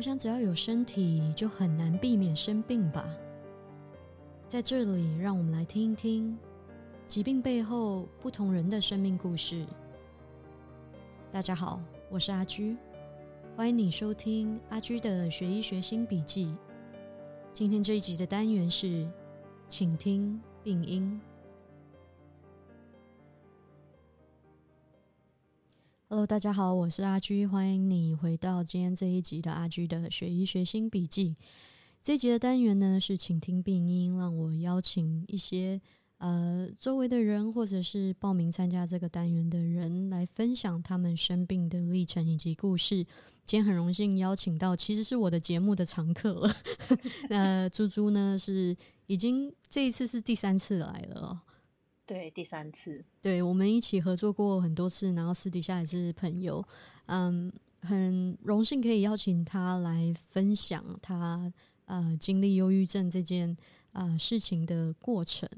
我想，只要有身体，就很难避免生病吧。在这里，让我们来听一听疾病背后不同人的生命故事。大家好，我是阿居，欢迎你收听阿居的学医学新笔记。今天这一集的单元是，请听病因。Hello，大家好，我是阿居，欢迎你回到今天这一集的阿居的学医学新笔记。这一集的单元呢是请听病因，让我邀请一些呃周围的人或者是报名参加这个单元的人来分享他们生病的历程以及故事。今天很荣幸邀请到，其实是我的节目的常客了。那猪猪呢是已经这一次是第三次来了。对，第三次，对我们一起合作过很多次，然后私底下也是朋友，嗯，很荣幸可以邀请他来分享他呃经历忧郁症这件啊事情的过程。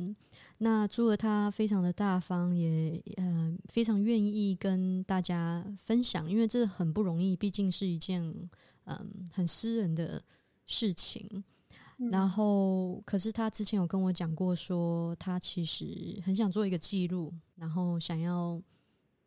那除了他非常的大方，也呃非常愿意跟大家分享，因为这很不容易，毕竟是一件嗯很私人的事情。然后，可是他之前有跟我讲过，说他其实很想做一个记录，然后想要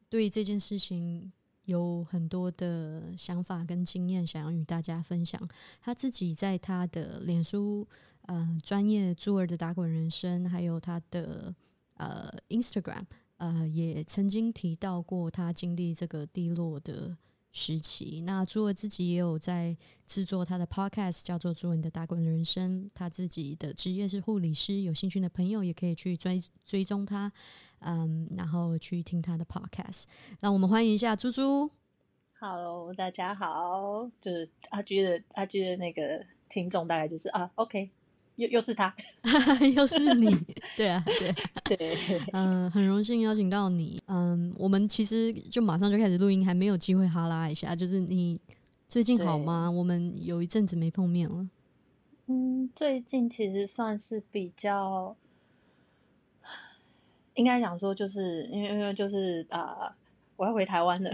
对这件事情有很多的想法跟经验，想要与大家分享。他自己在他的脸书呃专业朱儿的打滚人生，还有他的呃 Instagram 呃也曾经提到过他经历这个低落的。时期，那朱儿自己也有在制作他的 podcast，叫做《朱文的打滚人生》。他自己的职业是护理师，有兴趣的朋友也可以去追追踪他，嗯，然后去听他的 podcast。那我们欢迎一下猪猪。Hello，大家好，就是阿居的阿居的那个听众，大概就是啊，OK。又又是他，又是你，对啊，对 对，嗯，很荣幸邀请到你，嗯，我们其实就马上就开始录音，还没有机会哈拉一下，就是你最近好吗？我们有一阵子没碰面了。嗯，最近其实算是比较，应该讲说，就是因为因为就是啊，我要回台湾了，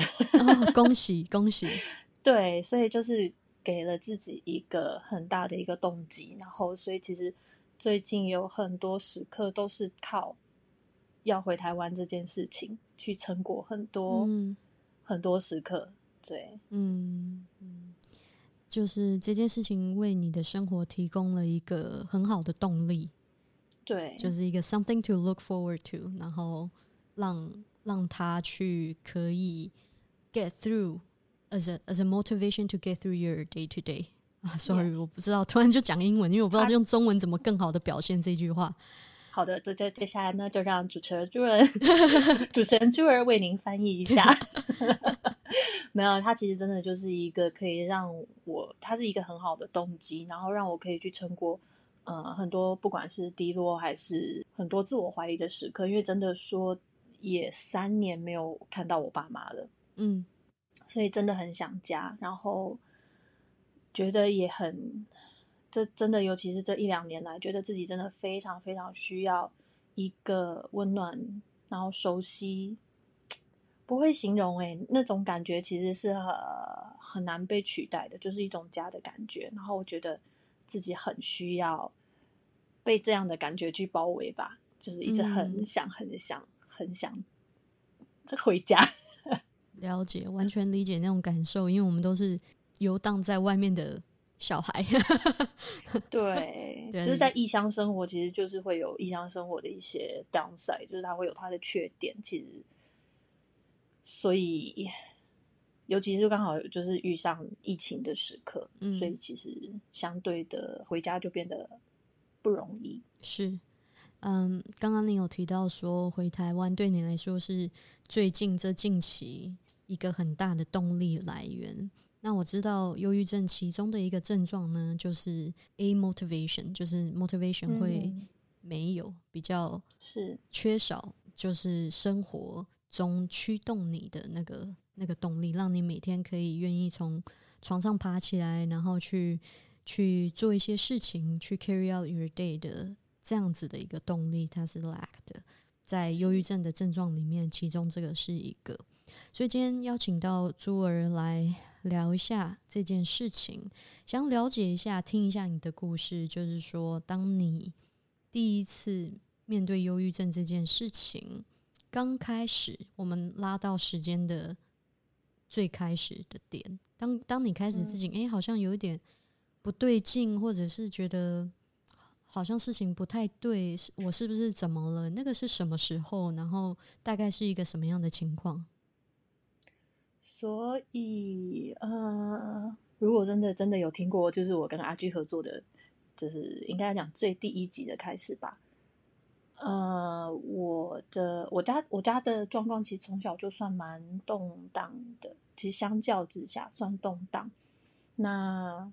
恭喜恭喜，对，所以就是。给了自己一个很大的一个动机，然后所以其实最近有很多时刻都是靠要回台湾这件事情去撑过很多很多时刻。对，嗯嗯，就是这件事情为你的生活提供了一个很好的动力。对，就是一个 something to look forward to，然后让让他去可以 get through。As a as a motivation to get through your day to day 啊，sorry，我不知道，突然就讲英文，因为我不知道用中文怎么更好的表现这句话。好的，这这接下来呢，就让主持人朱儿 主持人朱儿为您翻译一下。没有，他其实真的就是一个可以让我，他是一个很好的动机，然后让我可以去撑过呃很多不管是低落还是很多自我怀疑的时刻，因为真的说也三年没有看到我爸妈了，嗯。所以真的很想家，然后觉得也很，这真的，尤其是这一两年来，觉得自己真的非常非常需要一个温暖，然后熟悉，不会形容诶，那种感觉其实是很很难被取代的，就是一种家的感觉。然后我觉得自己很需要被这样的感觉去包围吧，就是一直很想很想很想这回家。了解，完全理解那种感受，因为我们都是游荡在外面的小孩。对，就是在异乡生活，其实就是会有异乡生活的一些 downside，就是它会有它的缺点。其实，所以，尤其是刚好就是遇上疫情的时刻，所以其实相对的回家就变得不容易。是，嗯，刚刚你有提到说回台湾对你来说是最近这近期。一个很大的动力来源。那我知道忧郁症其中的一个症状呢，就是 a motivation，就是 motivation 会没有比较是缺少，就是生活中驱动你的那个那个动力，让你每天可以愿意从床上爬起来，然后去去做一些事情，去 carry out your day 的这样子的一个动力，它是 lack 的。在忧郁症的症状里面，其中这个是一个。所以今天邀请到朱儿来聊一下这件事情，想了解一下，听一下你的故事。就是说，当你第一次面对忧郁症这件事情，刚开始，我们拉到时间的最开始的点，当当你开始自己哎，好像有一点不对劲，或者是觉得好像事情不太对，我是不是怎么了？那个是什么时候？然后大概是一个什么样的情况？所以，呃，如果真的真的有听过，就是我跟阿居合作的，就是应该讲最第一集的开始吧。呃，我的我家我家的状况其实从小就算蛮动荡的，其实相较之下算动荡。那，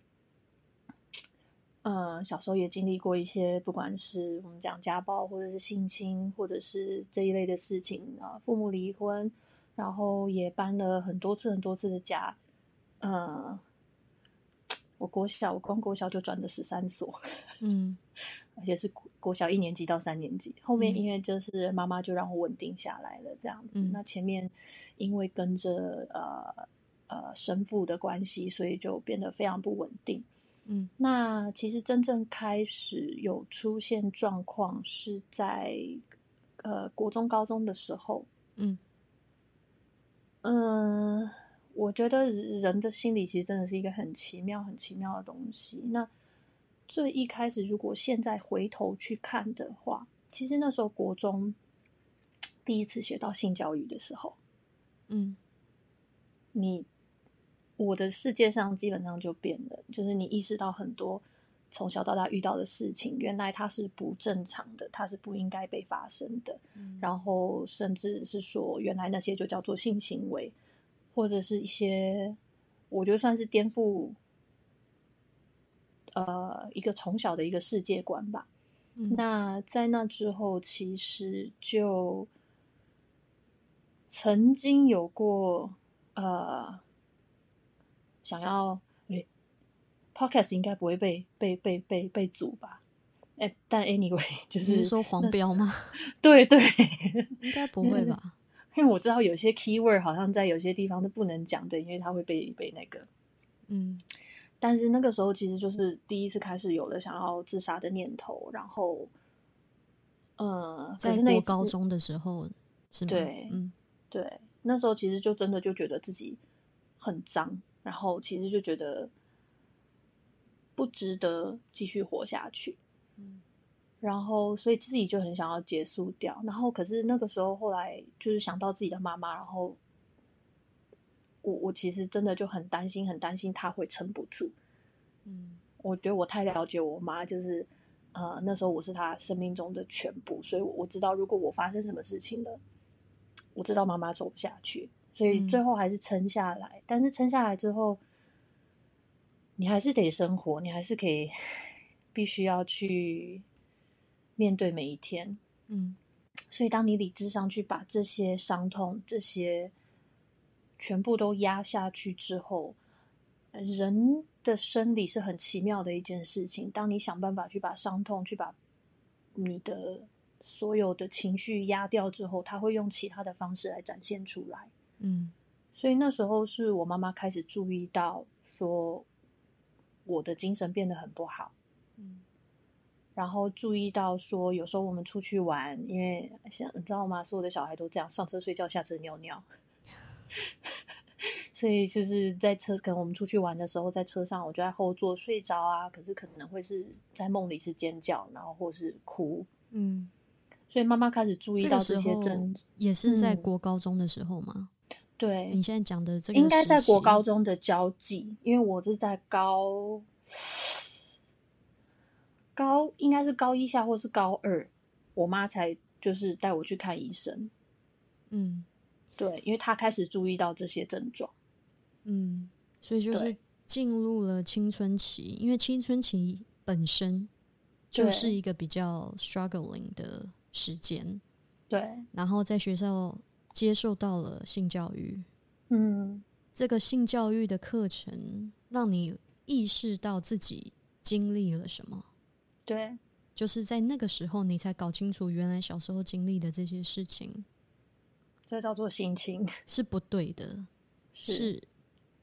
呃，小时候也经历过一些，不管是我们讲家暴，或者是性侵，或者是这一类的事情啊，父母离婚。然后也搬了很多次很多次的家，呃，我国小我光国小就转了十三所，嗯，而且是国小一年级到三年级。后面因为就是妈妈就让我稳定下来了这样子。那前面因为跟着呃呃生父的关系，所以就变得非常不稳定。嗯，那其实真正开始有出现状况是在呃国中高中的时候，嗯。嗯，我觉得人的心理其实真的是一个很奇妙、很奇妙的东西。那最一开始，如果现在回头去看的话，其实那时候国中第一次学到性教育的时候，嗯，你我的世界上基本上就变了，就是你意识到很多从小到大遇到的事情，原来它是不正常的，它是不应该被发生的。然后，甚至是说，原来那些就叫做性行为，或者是一些，我觉得算是颠覆，呃，一个从小的一个世界观吧。那在那之后，其实就曾经有过，呃，想要，诶，Podcast 应该不会被被被被被阻吧？哎，但 anyway，就是说黄标吗？对 对，应该不会吧？因为我知道有些 keyword 好像在有些地方是不能讲的，因为它会被被那个。嗯，但是那个时候其实就是第一次开始有了想要自杀的念头，然后，嗯，在那高中的时候是吗？对，嗯，对，那时候其实就真的就觉得自己很脏，然后其实就觉得不值得继续活下去。嗯然后，所以自己就很想要结束掉。然后，可是那个时候，后来就是想到自己的妈妈，然后我我其实真的就很担心，很担心她会撑不住。嗯，我觉得我太了解我妈，就是呃，那时候我是她生命中的全部，所以我知道如果我发生什么事情了，我知道妈妈走不下去，所以最后还是撑下来。但是撑下来之后，你还是得生活，你还是可以必须要去。面对每一天，嗯，所以当你理智上去把这些伤痛、这些全部都压下去之后，人的生理是很奇妙的一件事情。当你想办法去把伤痛、去把你的所有的情绪压掉之后，他会用其他的方式来展现出来。嗯，所以那时候是我妈妈开始注意到，说我的精神变得很不好。然后注意到说，有时候我们出去玩，因为像你知道吗？所有的小孩都这样，上车睡觉，下车尿尿。所以就是在车，可能我们出去玩的时候，在车上，我就在后座睡着啊。可是可能会是在梦里是尖叫，然后或是哭。嗯，所以妈妈开始注意到这些症，也是在国高中的时候吗？对，你现在讲的这个应该在国高中的交际，因为我是在高。高应该是高一下或是高二，我妈才就是带我去看医生。嗯，对，因为她开始注意到这些症状。嗯，所以就是进入了青春期，因为青春期本身就是一个比较 struggling 的时间。对，然后在学校接受到了性教育。嗯，这个性教育的课程让你意识到自己经历了什么。对，就是在那个时候，你才搞清楚原来小时候经历的这些事情，这叫做性侵 是不对的，是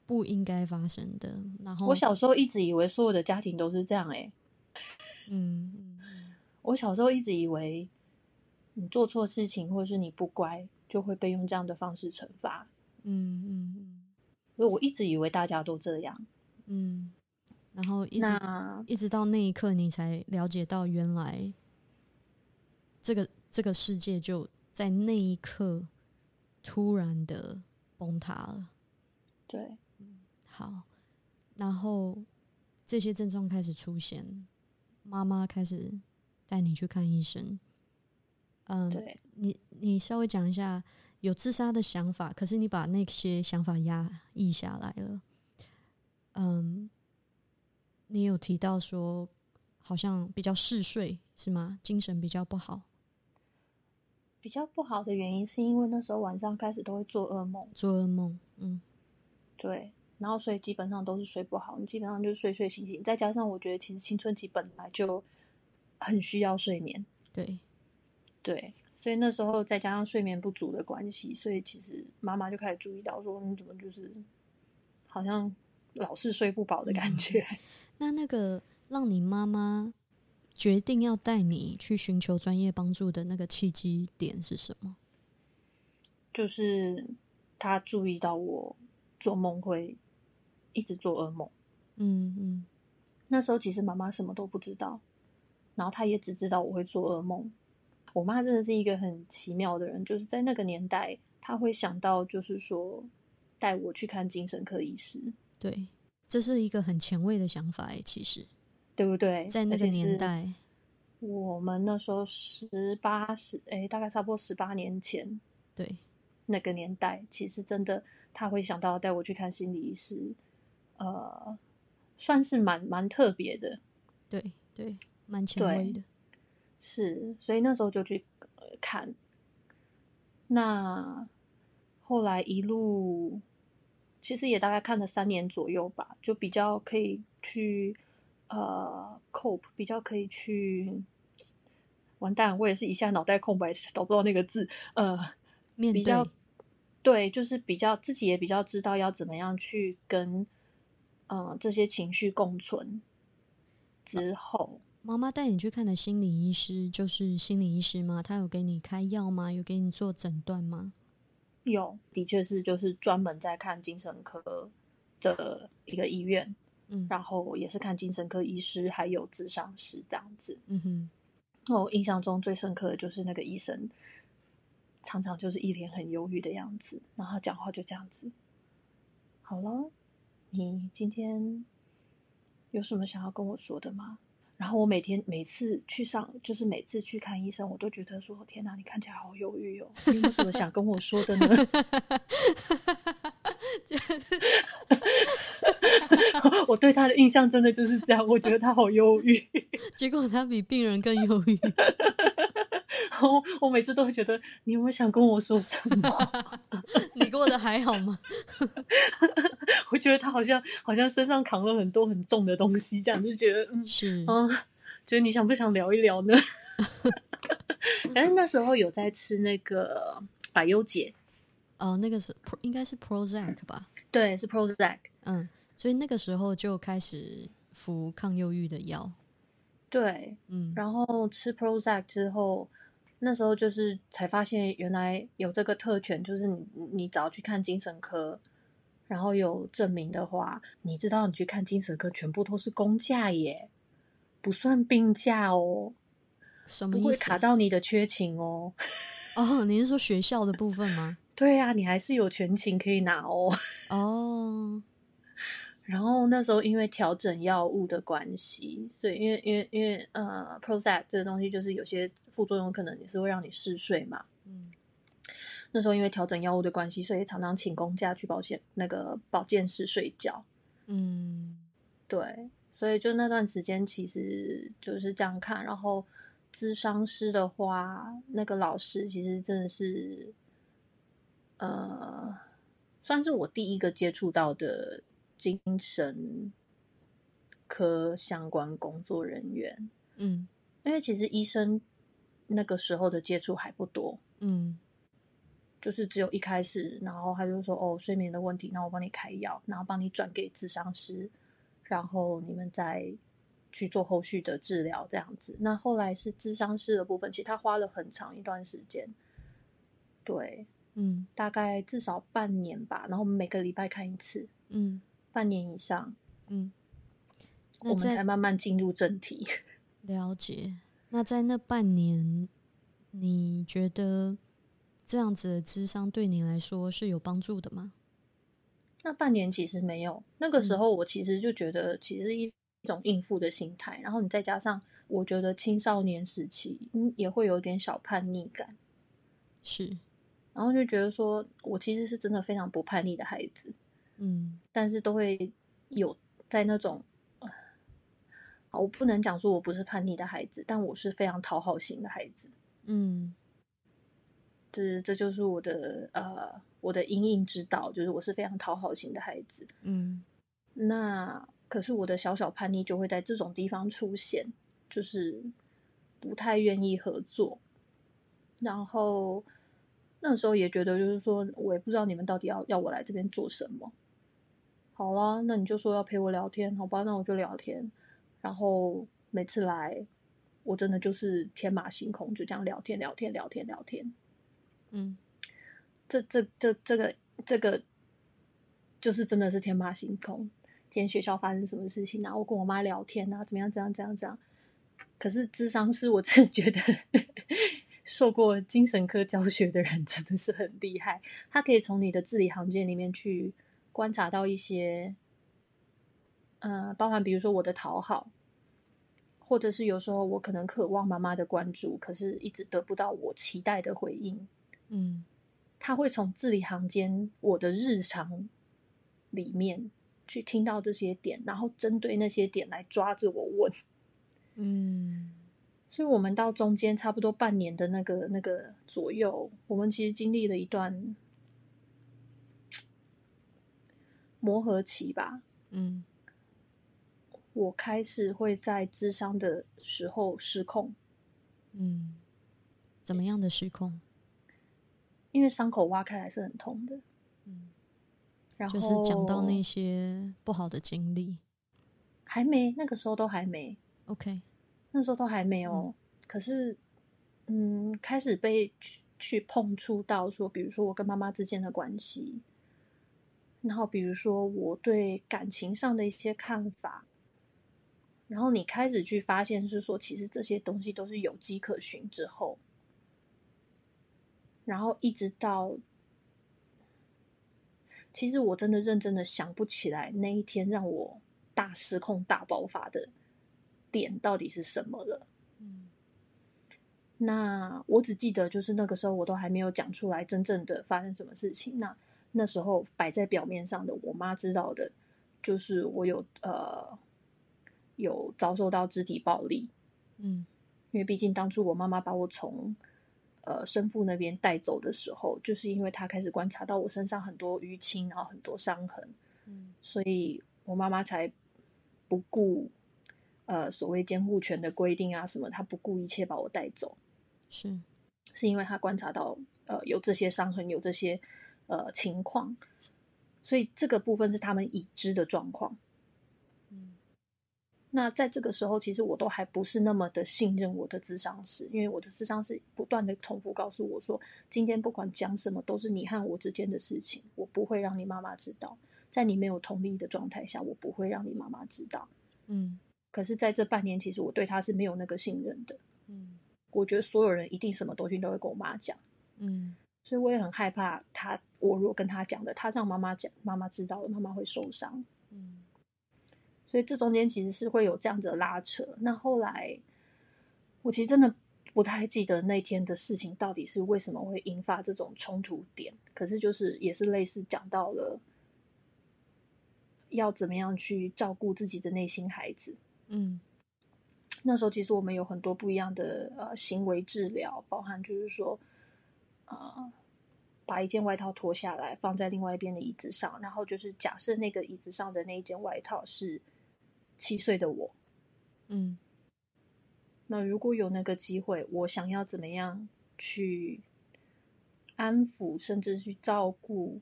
不应该发生的。然后我小时候一直以为所有的家庭都是这样、欸，嗯嗯我小时候一直以为你做错事情或者是你不乖，就会被用这样的方式惩罚。嗯嗯嗯所以我一直以为大家都这样。嗯，然后一直那一直到那一刻，你才了解到原来这个这个世界就在那一刻突然的崩塌了。对，好，然后这些症状开始出现，妈妈开始带你去看医生。嗯，对，你你稍微讲一下有自杀的想法，可是你把那些想法压抑下来了。嗯，你有提到说好像比较嗜睡是吗？精神比较不好，比较不好的原因是因为那时候晚上开始都会做噩梦，做噩梦。嗯对，然后所以基本上都是睡不好，你基本上就是睡睡醒醒，再加上我觉得其实青春期本来就很需要睡眠，对，对，所以那时候再加上睡眠不足的关系，所以其实妈妈就开始注意到说你怎么就是好像老是睡不饱的感觉。那那个让你妈妈决定要带你去寻求专业帮助的那个契机点是什么？就是她注意到我做梦会一直做噩梦。嗯嗯那时候其实妈妈什么都不知道，然后她也只知道我会做噩梦。我妈真的是一个很奇妙的人，就是在那个年代，她会想到就是说带我去看精神科医师，对，这是一个很前卫的想法诶，其实，对不对？在那个年，代，我们那时候十八十哎，大概差不多十八年前对，那个年代，其实真的她会想到带我去看心理医师，呃，算是蛮蛮特别的。对对，蛮前卫的。是，所以那时候就去呃看。那后来一路，其实也大概看了三年左右吧，就比较可以去呃 cope，比较可以去。完蛋，我也是一下脑袋空白，找不到那个字。呃，面比较对，对，就是比较自己也比较知道要怎么样去跟呃这些情绪共存。之后，妈妈带你去看的心理医师就是心理医师吗？他有给你开药吗？有给你做诊断吗？有，的确是就是专门在看精神科的一个医院，嗯然后也是看精神科医师还有智商师这样子。嗯哼，我印象中最深刻的就是那个医生，常常就是一脸很忧郁的样子，然后他讲话就这样子。好了，你今天有什么想要跟我说的吗？然后我每天每次去上，就是每次去看医生，我都觉得说：天哪，你看起来好忧郁哦，你有什么想跟我说的呢？我对他的印象真的就是这样，我觉得他好忧郁。结果他比病人更忧郁。我每次都会觉得，你有没有想跟我说什么？你过得还好吗？我觉得他好像好像身上扛了很多很重的东西，这样就觉得嗯是，嗯，觉得你想不想聊一聊呢？但是那时候有在吃那个百忧解，哦，那个是应该是 Prozac 吧？对，是 Prozac，嗯，所以那个时候就开始服抗忧郁的药。对，嗯，然后吃 Prozac 之后，那时候就是才发现原来有这个特权，就是你你只要去看精神科，然后有证明的话，你知道你去看精神科全部都是公价耶，不算病假哦，不会什么意思啊？卡到你的缺勤哦。哦，你是说学校的部分吗？对啊，你还是有全勤可以拿哦。哦，然后那时候因为调整药物的关系，所以因为因为因为呃，Prozac 这个东西就是有些副作用可能也是会让你嗜睡嘛。嗯那时候因为调整药物的关系，所以常常请公假去保险那个保健室睡觉。嗯对，所以就那段时间其实就是这样看。然后咨商师的话，那个老师其实真的是，呃，算是我第一个接触到的精神科相关工作人员。嗯。因为其实医生那个时候的接触还不多，嗯。就是只有一开始，然后他就说哦睡眠的问题，那我帮你开药，然后帮你转给智商师，然后你们再去做后续的治疗这样子。那后来是智商师的部分，其实他花了很长一段时间，对，嗯。大概至少半年吧，然后每个礼拜看一次，嗯半年以上，嗯，我们才慢慢进入正题。了解。那在那半年，你觉得这样子的智商对你来说是有帮助的吗？那半年其实没有，那个时候我其实就觉得，其实一一种应付的心态，然后你再加上，我觉得青少年时期，嗯，也会有点小叛逆感，是，然后就觉得说我其实是真的非常不叛逆的孩子，嗯但是都会有在那种，呃好我不能讲说我不是叛逆的孩子，但我是非常讨好型的孩子，嗯这这就是我的呃我的阴影之道，就是我是非常讨好型的孩子。嗯那可是我的小小叛逆就会在这种地方出现，就是不太愿意合作，然后那时候也觉得就是说我也不知道你们到底要要我来这边做什么。好啦，那你就说要陪我聊天，好吧？那我就聊天。然后每次来，我真的就是天马行空，就这样聊天聊天聊天聊天。嗯这这这这个这个就是真的是天马行空。今天学校发生什么事情啊？我跟我妈聊天啊，怎么样？怎样？怎样？怎样？可是智商是，我真的觉得 受过精神科教学的人真的是很厉害，他可以从你的字里行间里面去观察到一些，呃，包含比如说我的讨好，或者是有时候我可能渴望妈妈的关注，可是一直得不到我期待的回应。嗯他会从字里行间我的日常里面去听到这些点，然后针对那些点来抓着我问。嗯 所以，我们到中间差不多半年的那个那个左右，我们其实经历了一段磨合期吧。嗯我开始会在智商的时候失控，嗯，怎么样的失控？因为伤口挖开来是很痛的。嗯，然后就是讲到那些不好的经历。还没，那个时候都还没。OK，那时候都还没有，嗯可是，嗯，开始被去去碰触到说，比如说我跟妈妈之间的关系，然后比如说我对感情上的一些看法，然后你开始去发现是说，其实这些东西都是有迹可循之后，然后一直到，其实我真的认真的想不起来那一天让我大失控、大爆发的点到底是什么了。嗯那我只记得，就是那个时候我都还没有讲出来真正的发生什么事情。那那时候摆在表面上的，我妈知道的，就是我有呃有遭受到肢体暴力，嗯因为毕竟当初我妈妈把我从呃生父那边带走的时候，就是因为她开始观察到我身上很多淤青，然后很多伤痕，嗯所以我妈妈才不顾呃所谓监护权的规定啊什么，她不顾一切把我带走。是是因为他观察到呃有这些伤痕，有这些呃情况，所以这个部分是他们已知的状况。嗯那在这个时候，其实我都还不是那么的信任我的智商师，因为我的智商师不断的重复告诉我说，今天不管讲什么，都是你和我之间的事情，我不会让你妈妈知道，在你没有同意的状态下，我不会让你妈妈知道。嗯可是，在这半年，其实我对他是没有那个信任的。嗯我觉得所有人一定什么东西都会跟我妈讲。嗯所以我也很害怕他，我如果跟他讲的，他让妈妈讲，妈妈知道了，妈妈会受伤。嗯所以这中间其实是会有这样子的拉扯。那后来，我其实真的不太记得那天的事情到底是为什么会引发这种冲突点。可是就是也是类似讲到了要怎么样去照顾自己的内心孩子。嗯那时候其实我们有很多不一样的呃行为治疗，包含就是说，呃，把一件外套脱下来放在另外一边的椅子上，然后就是假设那个椅子上的那一件外套是七岁的我，嗯那如果有那个机会，我想要怎么样去安抚，甚至去照顾，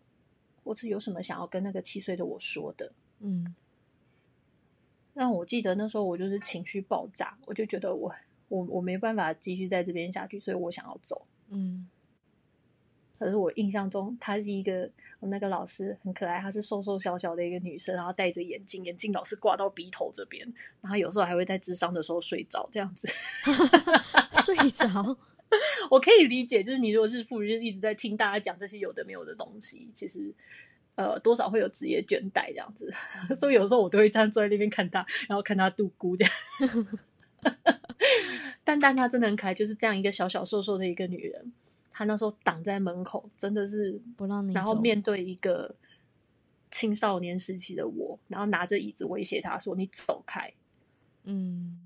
或是有什么想要跟那个七岁的我说的。嗯让我记得那时候我就是情绪爆炸，我就觉得我我我没办法继续在这边下去，所以我想要走。嗯可是我印象中，她是一个我那个老师很可爱，她是瘦瘦小小的一个女生，然后戴着眼镜，眼镜老是挂到鼻头这边，然后有时候还会在智商的时候睡着，这样子。睡着，我可以理解，就是你如果是妇女，就是一直在听大家讲这些有的没有的东西，其实呃多少会有职业倦怠这样子，所以有时候我都会这样坐在那边看她，然后看她度孤这样。但但她真的很可爱，就是这样一个小小瘦瘦的一个女人，她那时候挡在门口，真的是不让你，然后面对一个青少年时期的我，然后拿着椅子威胁他说：“你走开。嗯”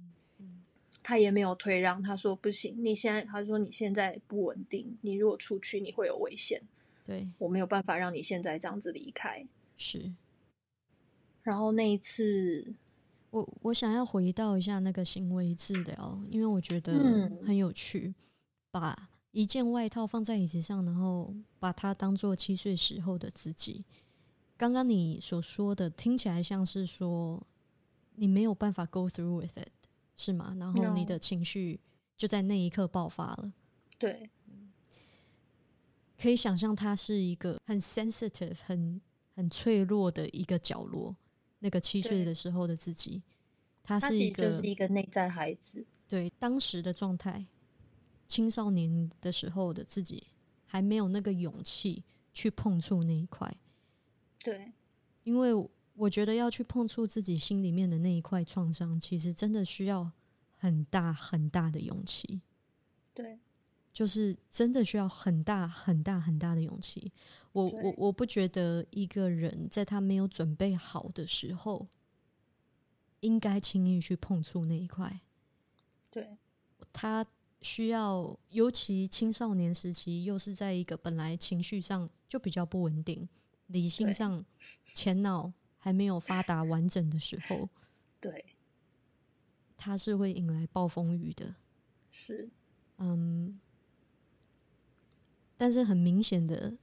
他也没有退让，他说：“不行，你现在，他说你现在不稳定，你如果出去你会有危险，对，我没有办法让你现在这样子离开。是”然后那一次，我我想要回到一下那个行为治疗，因为我觉得嗯很有趣，把一件外套放在椅子上，然后把它当做七岁时候的自己。刚刚你所说的听起来像是说你没有办法 go through with it，是吗？然后你的情绪就在那一刻爆发了。对可以想象，它是一个很 sensitive、很很脆弱的一个角落。那个七岁的时候的自己，他他是一个就是一个内在孩子。对当时的状态，青少年的时候的自己还没有那个勇气去碰触那一块，对因为我觉得要去碰触自己心里面的那一块创伤，其实真的需要很大很大的勇气。对就是真的需要很大很大很大的勇气。我我我不觉得一个人在他没有准备好的时候，应该轻易去碰触那一块。对他需要，尤其青少年时期，又是在一个本来情绪上就比较不稳定、理性上前脑还没有发达完整的时候，对，他是会引来暴风雨的。是。嗯，但是很明显的，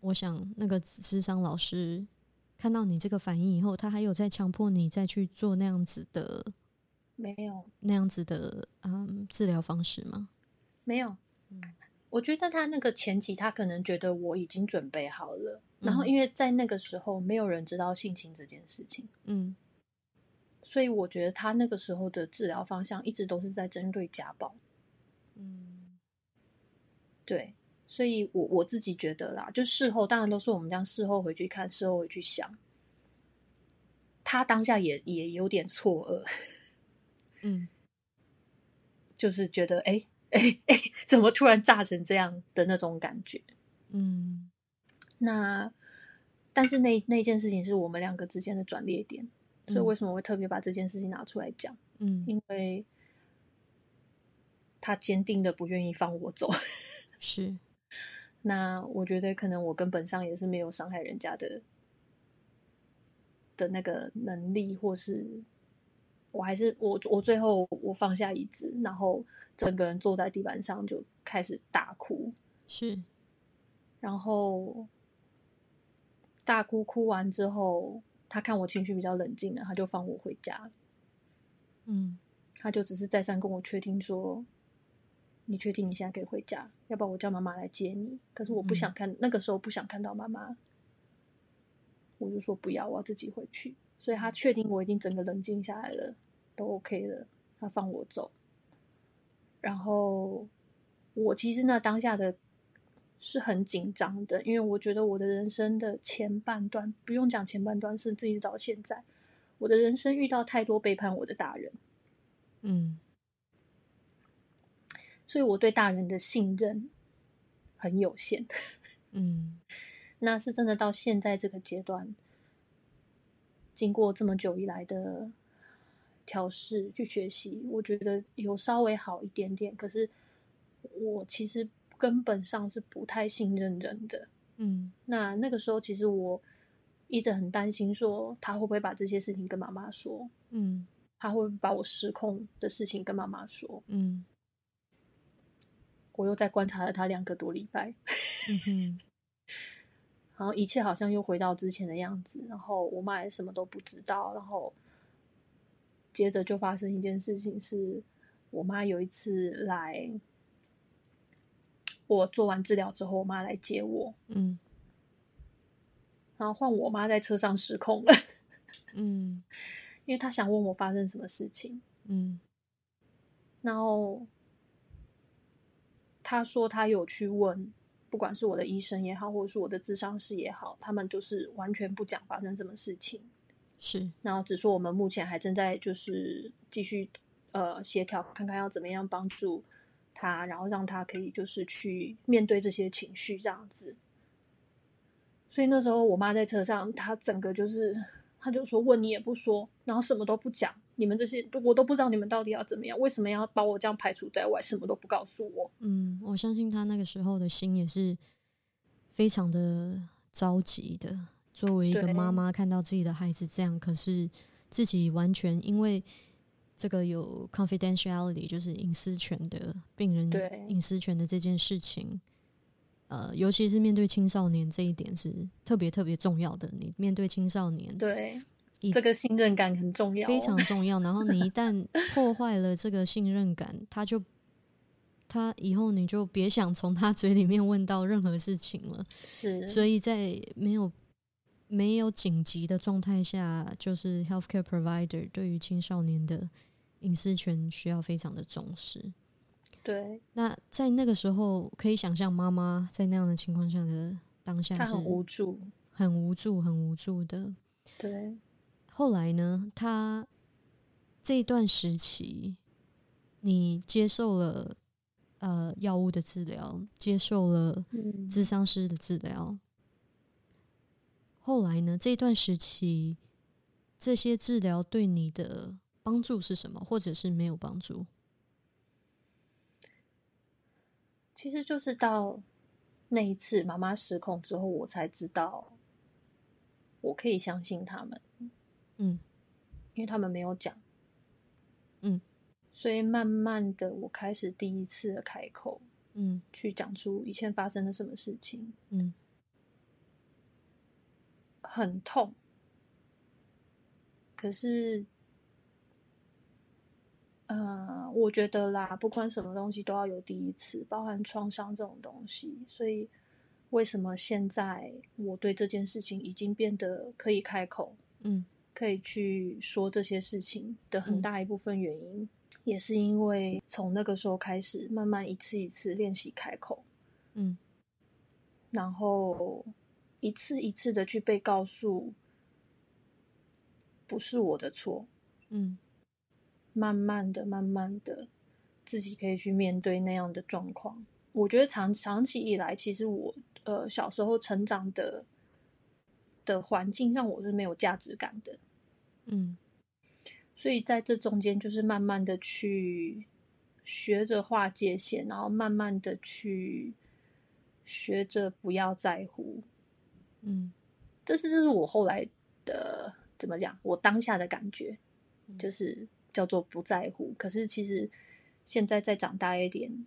我想那个智商老师看到你这个反应以后，他还有在强迫你再去做那样子的没有。那样子的嗯治疗方式吗？没有。我觉得他那个前期，他可能觉得我已经准备好了，然后嗯。因为在那个时候没有人知道性侵这件事情，嗯。所以我觉得他那个时候的治疗方向一直都是在针对家暴。嗯。对，所以我我自己觉得啦，就事后当然都是我们这样事后回去看，事后回去想，他当下也也有点错愕，嗯就是觉得哎哎哎，怎么突然炸成这样的那种感觉。嗯那但是那那件事情是我们两个之间的转捩点，所以嗯为什么会特别把这件事情拿出来讲？嗯，因为他坚定的不愿意放我走。是那我觉得可能我根本上也是没有伤害人家的的那个能力，或是我还是我我最后我放下椅子，然后整个人坐在地板上就开始大哭，是，然后大哭哭完之后，他看我情绪比较冷静了，他就放我回家，嗯他就只是再三跟我确定说。你确定你现在可以回家？要不然我叫妈妈来接你。可是我不想看，那个时候不想看到妈妈，我就说不要，我要自己回去。所以他确定我已经整个冷静下来了，都 OK 了，他放我走。然后我其实那当下的是很紧张的，因为我觉得我的人生的前半段，不用讲前半段，甚至一直到现在，我的人生遇到太多背叛我的大人。嗯所以我对大人的信任很有限。嗯 那是真的到现在这个阶段，经过这么久以来的调试去学习，我觉得有稍微好一点点。可是我其实根本上是不太信任人的。嗯那那个时候，其实我一直很担心，说他会不会把这些事情跟妈妈说，嗯他会不会把我失控的事情跟妈妈说。嗯我又在观察了他两个多礼拜，嗯哼，然后一切好像又回到之前的样子，然后我妈也什么都不知道，然后接着就发生一件事情，是我妈有一次来，我做完治疗之后，我妈来接我，嗯。然后换我妈在车上失控了，嗯。因为她想问我发生什么事情，嗯。然后她说她有去问，不管是我的医生也好，或者是我的智商师也好，他们就是完全不讲发生什么事情，是，然后只说我们目前还正在就是继续呃协调，看看要怎么样帮助他，然后让他可以就是去面对这些情绪这样子。所以那时候我妈在车上，她整个就是，她就说问你也不说，然后什么都不讲，你们这些我都不知道你们到底要怎么样，为什么要把我这样排除在外，什么都不告诉我。嗯，我相信他那个时候的心也是非常的着急的。作为一个对妈妈，看到自己的孩子这样，可是自己完全因为这个有 confidentiality，就是隐私权的病人对隐私权的这件事情，呃，尤其是面对青少年这一点是特别特别重要的。你面对青少年，对一，这个信任感很重要，非常重要。然后你一旦 破坏了这个信任感，他就他以后你就别想从他嘴里面问到任何事情了。是，所以在没有没有紧急的状态下，就是 healthcare provider 对于青少年的隐私权需要非常的重视。对那在那个时候，可以想象妈妈在那样的情况下的当下是他很无助，很无助、很无助的。对后来呢，他这段时期，你接受了呃药物的治疗，接受了嗯，智商师的治疗。后来呢，这段时期，这些治疗对你的帮助是什么，或者是没有帮助？其实就是到那一次妈妈失控之后，我才知道我可以相信他们，嗯。因为他们没有讲，嗯，所以慢慢的我开始第一次的开口，嗯。去讲出以前发生了什么事情，嗯。很痛，可是，呃，我觉得啦，不管什么东西都要有第一次，包含创伤这种东西。所以，为什么现在我对这件事情已经变得可以开口，嗯可以去说这些事情的很嗯大一部分原因，也是因为从那个时候开始，慢慢一次一次练习开口。嗯然后一次一次的去被告诉不是我的错，嗯慢慢的、慢慢的，自己可以去面对那样的状况。我觉得长长期以来，其实我呃小时候成长的的环境让我是没有价值感的，嗯所以在这中间就是慢慢的去学着划界限，然后慢慢的去学着不要在乎，嗯这是这是我后来的怎么讲？我当下的感觉就是叫做不在乎。可是其实现在再长大一点，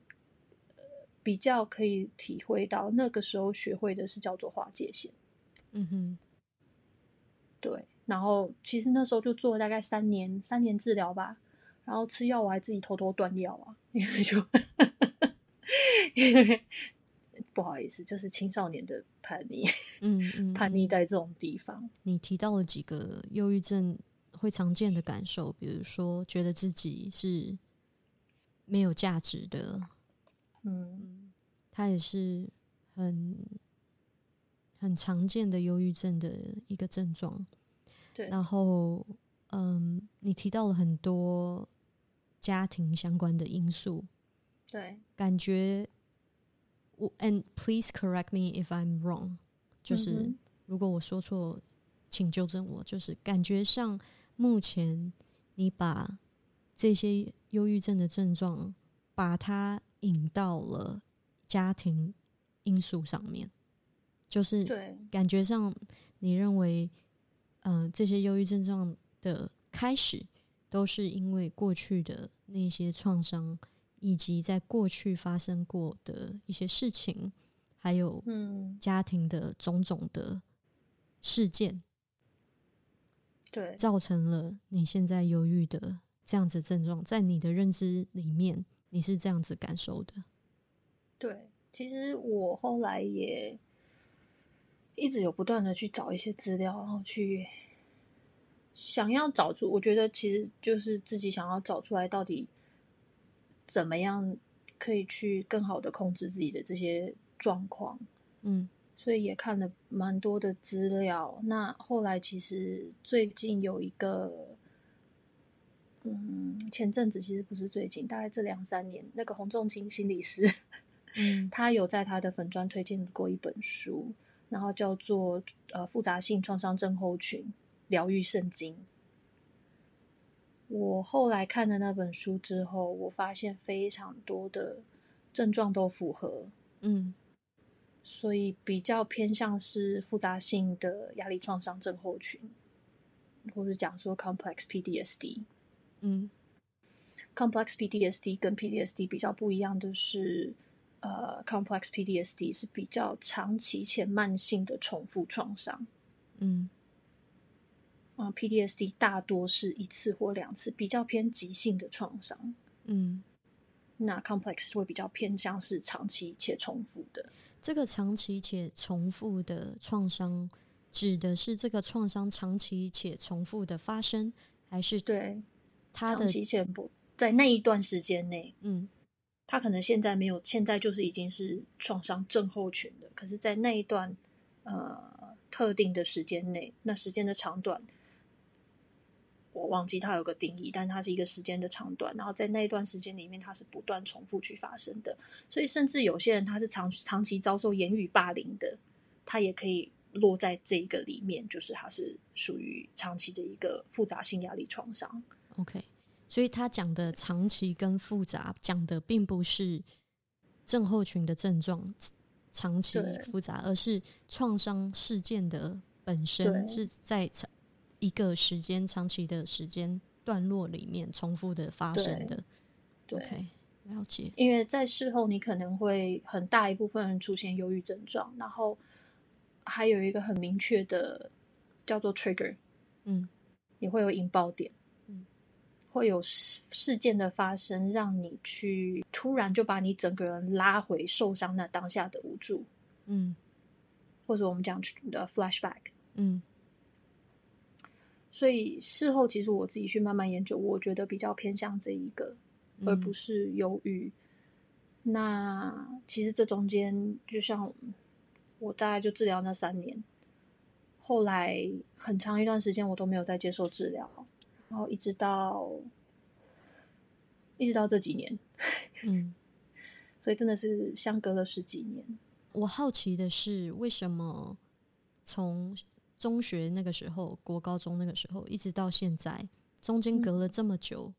呃，比较可以体会到那个时候学会的是叫做划界限。嗯哼对，然后其实那时候就做了大概三年，三年治疗吧。然后吃药我还自己偷偷断药啊，因为就因为不好意思，就是青少年的叛逆，嗯嗯，叛逆在这种地方。你提到了几个忧郁症会常见的感受，比如说觉得自己是没有价值的，嗯它也是很很常见的忧郁症的一个症状。对。然后嗯，你提到了很多家庭相关的因素，对，感觉我 and please correct me if I'm wrong，就是、嗯如果我说错，请纠正我。就是感觉上，目前你把这些忧郁症的症状，把它引到了家庭因素上面，就是对，感觉上你认为，嗯、这些忧郁症状的开始都是因为过去的那些创伤以及在过去发生过的一些事情，还有嗯，家庭的种种的事件，对，造成了你现在忧郁的这样子症状，在你的认知里面，你是这样子感受的。对，其实我后来也一直有不断的去找一些资料，然后去想要找出，我觉得其实就是自己想要找出来到底怎么样可以去更好的控制自己的这些状况。嗯所以也看了蛮多的资料。那后来其实最近有一个，嗯，前阵子其实不是最近，大概这两三年，那个洪仲卿心理师，嗯 他有在他的粉砖推荐过一本书，然后叫做呃复杂性创伤症候群疗愈圣经。我后来看了那本书之后，我发现非常多的症状都符合，嗯所以比较偏向是复杂性的压力创伤症候群，或者讲说 complex PTSD。嗯 complex PTSD 跟 PTSD 比较不一样的是，呃，complex PTSD 是比较长期且慢性的重复创伤，嗯啊、p t s d 大多是一次或两次，比较偏急性的创伤。嗯，那 complex 会比较偏向是长期且重复的。这个长期且重复的创伤，指的是这个创伤长期且重复的发生，还是对，它的长期且不在那一段时间内，嗯他可能现在没有，现在就是已经是创伤症候群了。可是，在那一段呃特定的时间内，那时间的长短，我忘记它有个定义，但它是一个时间的长短。然后在那一段时间里面，它是不断重复去发生的。所以，甚至有些人他是长长期遭受言语霸凌的，他也可以落在这个里面，就是他是属于长期的一个复杂性压力创伤。OK，所以他讲的长期跟复杂，讲的并不是症候群的症状长期复杂，而是创伤事件的本身是在长一个时间长期的时间段落里面重复的发生的。对 OK，了解。因为在事后你可能会很大一部分人出现忧郁症状，然后还有一个很明确的叫做 trigger，嗯你会有引爆点，嗯，会有事事件的发生，让你去突然就把你整个人拉回受伤那当下的无助，嗯或者我们讲的 flashback。嗯所以事后其实我自己去慢慢研究，我觉得比较偏向这一个，嗯而不是忧郁。那其实这中间，就像我大概就治疗那三年，后来很长一段时间我都没有再接受治疗，然后一直到一直到这几年，嗯。所以真的是相隔了十几年。我好奇的是，为什么从中学那个时候、国高中那个时候，一直到现在，中间隔了这么久，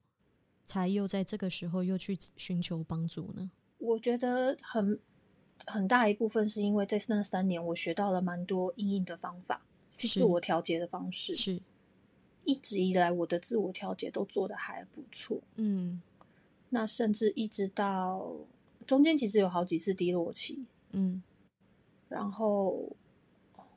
才又在这个时候又去寻求帮助呢？我觉得很很大一部分是因为在那三年，我学到了蛮多应应的方法，去自我调节的方式。是，一直以来，我的自我调节都做的还不错。嗯那甚至一直到中间，其实有好几次低落期。嗯然后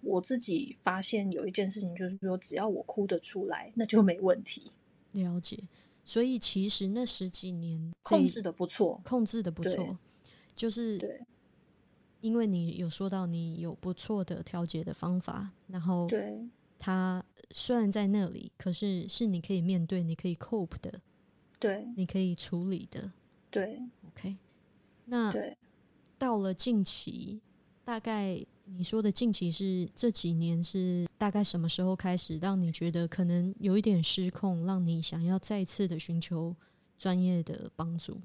我自己发现有一件事情，就是说，只要我哭得出来，那就没问题，了解。所以其实那十几年控制的不错。控制的不对错，就是对因为你有说到你有不错的调节的方法，然后对它虽然在那里，可是是你可以面对、你可以 cope 的、对你可以处理的。对 OK，那对，到了近期，大概你说的近期是这几年是大概什么时候开始让你觉得可能有一点失控，让你想要再次的寻求专业的帮助？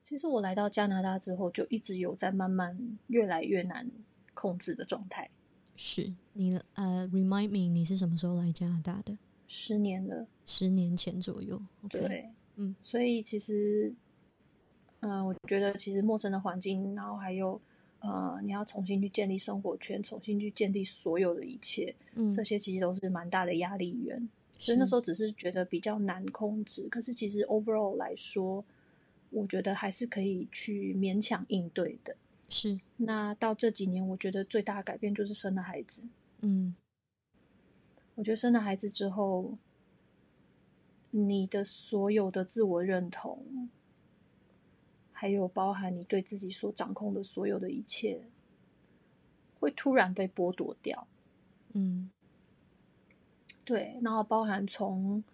其实我来到加拿大之后，就一直有在慢慢越来越难控制的状态。是你呃，remind me，你是什么时候来加拿大的？十年了，十年前左右。对，嗯，所以其实，嗯、我觉得其实陌生的环境，然后还有呃，你要重新去建立生活圈，重新去建立所有的一切，嗯，这些其实都是蛮大的压力源。所以那时候只是觉得比较难控制，可是其实 overall 来说，我觉得还是可以去勉强应对的。是，那到这几年，我觉得最大的改变就是生了孩子。嗯我觉得生了孩子之后，你的所有的自我认同，还有包含你对自己所掌控的所有的一切，会突然被剥夺掉。嗯对，然后包含从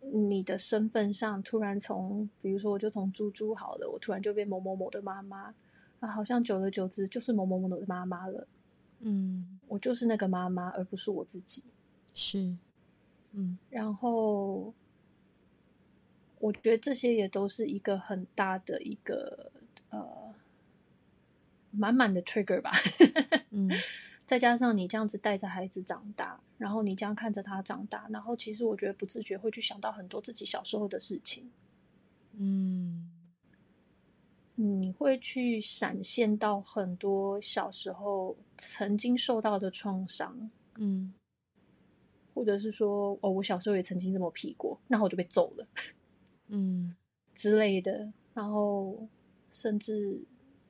你的身份上，突然从，比如说，我就从猪猪好了，我突然就变某某某的妈妈，啊，好像久而久之就是某某某的妈妈了，嗯，我就是那个妈妈，而不是我自己。是，嗯。然后，我觉得这些也都是一个很大的一个呃，满满的 trigger 吧。嗯。再加上你这样子带着孩子长大，然后你这样看着他长大，然后其实我觉得不自觉会去想到很多自己小时候的事情，嗯你会去闪现到很多小时候曾经受到的创伤，嗯。或者是说，哦，我小时候也曾经这么皮过，然后我就被揍了。嗯。之类的，然后甚至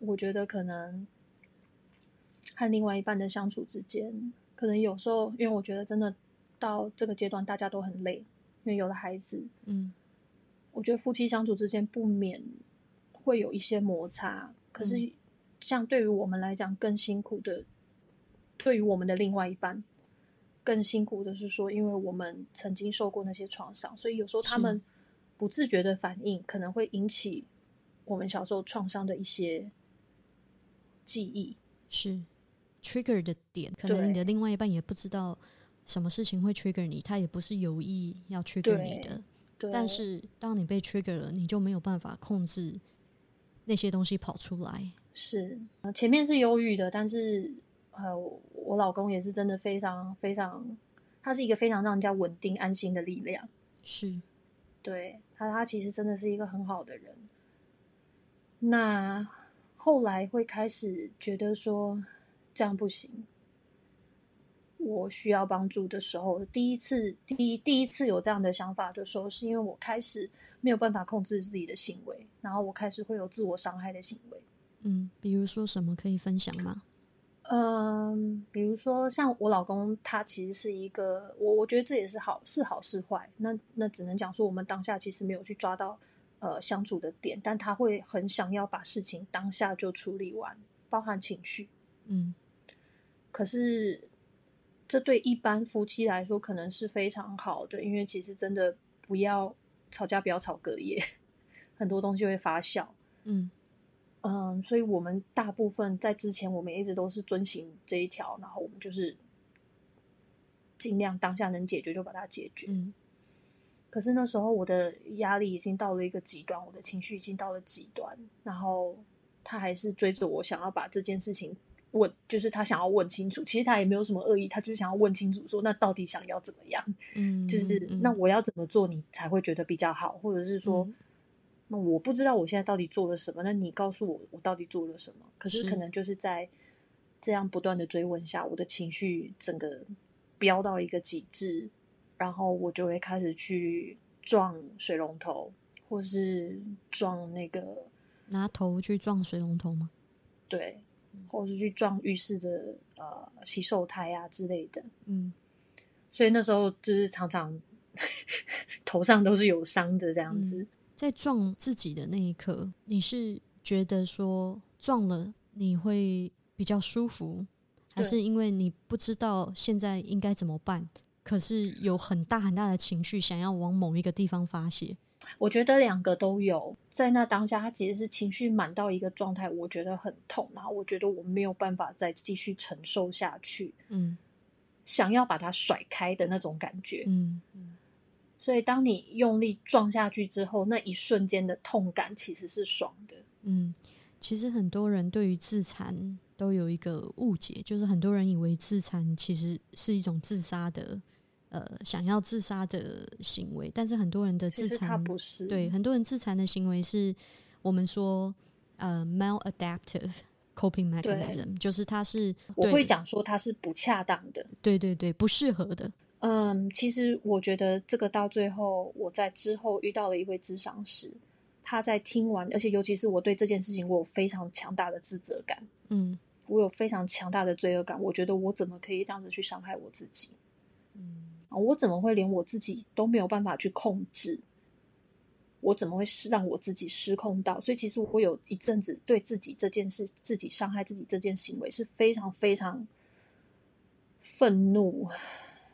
我觉得可能和另外一半的相处之间，可能有时候，因为我觉得真的到这个阶段，大家都很累，因为有了孩子，嗯。我觉得夫妻相处之间不免会有一些摩擦。可是嗯，像对于我们来讲，更辛苦的，对于我们的另外一半，更辛苦的是说，因为我们曾经受过那些创伤，所以有时候他们不自觉的反应，可能会引起我们小时候创伤的一些记忆。是 trigger 的点，可能你的另外一半也不知道什么事情会 trigger 你，他也不是有意要 trigger 你的，对，但是当你被 trigger 了，你就没有办法控制那些东西跑出来。是呃前面是忧郁的，但是呃，我我老公也是真的非常非常，他是一个非常让人家稳定安心的力量。是，对他，他其实真的是一个很好的人。那后来会开始觉得说这样不行，我需要帮助的时候，第一次第一第一次有这样的想法的时候，是因为我开始没有办法控制自己的行为，然后我开始会有自我伤害的行为。嗯，比如说什么可以分享吗？嗯，比如说像我老公，他其实是一个，我我觉得这也是好是好是坏，那那只能讲说我们当下其实没有去抓到呃相处的点，但他会很想要把事情当下就处理完，包含情绪。嗯可是这对一般夫妻来说可能是非常好的，因为其实真的不要吵架，不要吵隔夜，很多东西会发酵。嗯嗯，所以我们大部分在之前，我们一直都是遵循这一条，然后我们就是尽量当下能解决就把它解决。嗯可是那时候我的压力已经到了一个极端，我的情绪已经到了极端，然后他还是追着我，想要把这件事情问，就是他想要问清楚。其实他也没有什么恶意，他就是想要问清楚说，那到底想要怎么样？嗯，就是嗯那我要怎么做你才会觉得比较好，或者是说，嗯那我不知道我现在到底做了什么，那你告诉我我到底做了什么？可是是可能就是在这样不断的追问下，我的情绪整个飙到一个极致，然后我就会开始去撞水龙头，或是撞那个拿头去撞水龙头吗？对，或者是去撞浴室的呃洗手台啊之类的。嗯所以那时候就是常常 头上都是有伤的这样子。在撞自己的那一刻，你是觉得说撞了你会比较舒服，还是因为你不知道现在应该怎么办？可是有很大很大的情绪想要往某一个地方发泄。我觉得两个都有，在那当下，他其实是情绪满到一个状态，我觉得很痛，然后我觉得我没有办法再继续承受下去，嗯想要把它甩开的那种感觉。嗯所以，当你用力撞下去之后，那一瞬间的痛感其实是爽的。嗯，其实很多人对于自残都有一个误解，就是很多人以为自残其实是一种自杀的，呃，想要自杀的行为，但是很多人的自残不是，对，很多人自残的行为是我们说呃 maladaptive coping mechanism，就是它是我会讲说它是不恰当的。对对对不适合的，嗯，其实我觉得这个到最后，我在之后遇到了一位智商师，他在听完，而且尤其是我对这件事情，我有非常强大的自责感，嗯我有非常强大的罪恶感。我觉得我怎么可以这样子去伤害我自己？嗯啊，我怎么会连我自己都没有办法去控制？我怎么会是让我自己失控到？所以其实我有一阵子对自己这件事、自己伤害自己这件行为是非常非常愤怒、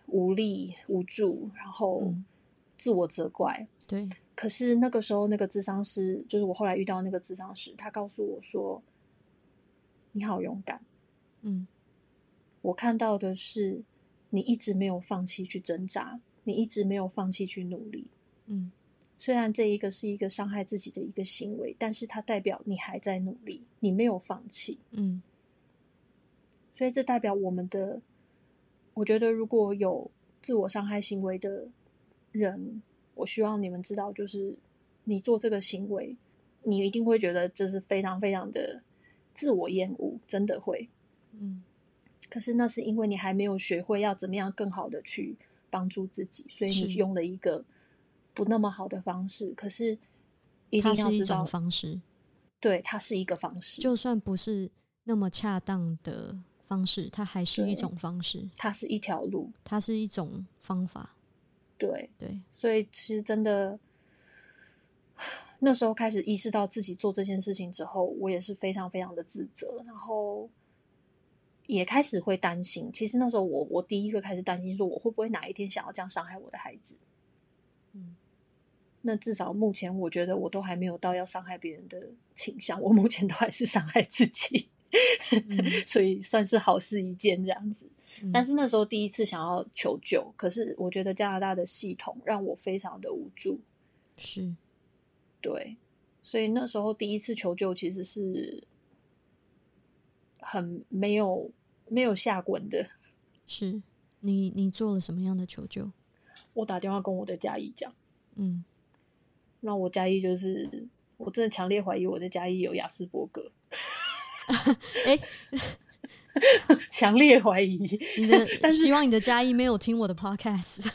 无力、无助，然后嗯自我责怪。对，可是那个时候，那个智商师，就是我后来遇到那个智商师，他告诉我说：“你好勇敢。嗯我看到的是你一直没有放弃去挣扎，你一直没有放弃去努力。嗯虽然这一个是一个伤害自己的一个行为，但是它代表你还在努力，你没有放弃。嗯所以这代表我们的，我觉得如果有自我伤害行为的人，我希望你们知道，就是你做这个行为，你一定会觉得这是非常非常的自我厌恶，真的会。嗯可是那是因为你还没有学会要怎么样更好的去帮助自己，所以你用了一个不那么好的方式。可是一定它是一种要知道，方式，对，它是一个方式，就算不是那么恰当的方式，它还是一种方式，它是一条路。它是一种方法。对，对，所以其实真的，那时候开始意识到自己做这件事情之后，我也是非常非常的自责，然后也开始会担心。其实那时候我我第一个开始担心说，我会不会哪一天想要这样伤害我的孩子？嗯，那至少目前我觉得我都还没有到要伤害别人的倾向，我目前都还是伤害自己，嗯 所以算是好事一件这样子。嗯但是那时候第一次想要求救，可是我觉得加拿大的系统让我非常的无助，是对，所以那时候第一次求救其实是很没有没有下滚的。是，你你做了什么样的求救？我打电话跟我的家医讲，嗯那我家医就是我真的强烈怀疑我的家医有雅斯伯格，哎，强烈怀疑，你的但是希望你的家医没有听我的 podcast。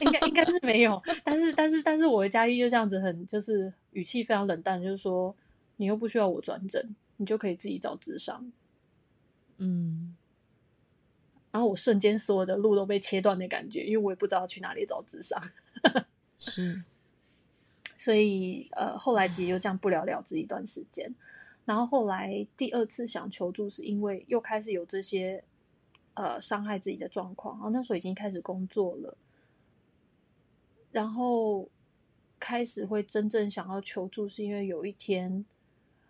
应该应该是没有，但是但是但是我的家医就这样子很就是语气非常冷淡，就是说你又不需要我转诊，你就可以自己找智商。嗯。然后我瞬间所有的路都被切断的感觉，因为我也不知道去哪里找智商，是。所以呃，后来其实就这样不了了之一段时间。然后后来第二次想求助，是因为又开始有这些呃伤害自己的状况，然后那时候已经开始工作了，然后开始会真正想要求助，是因为有一天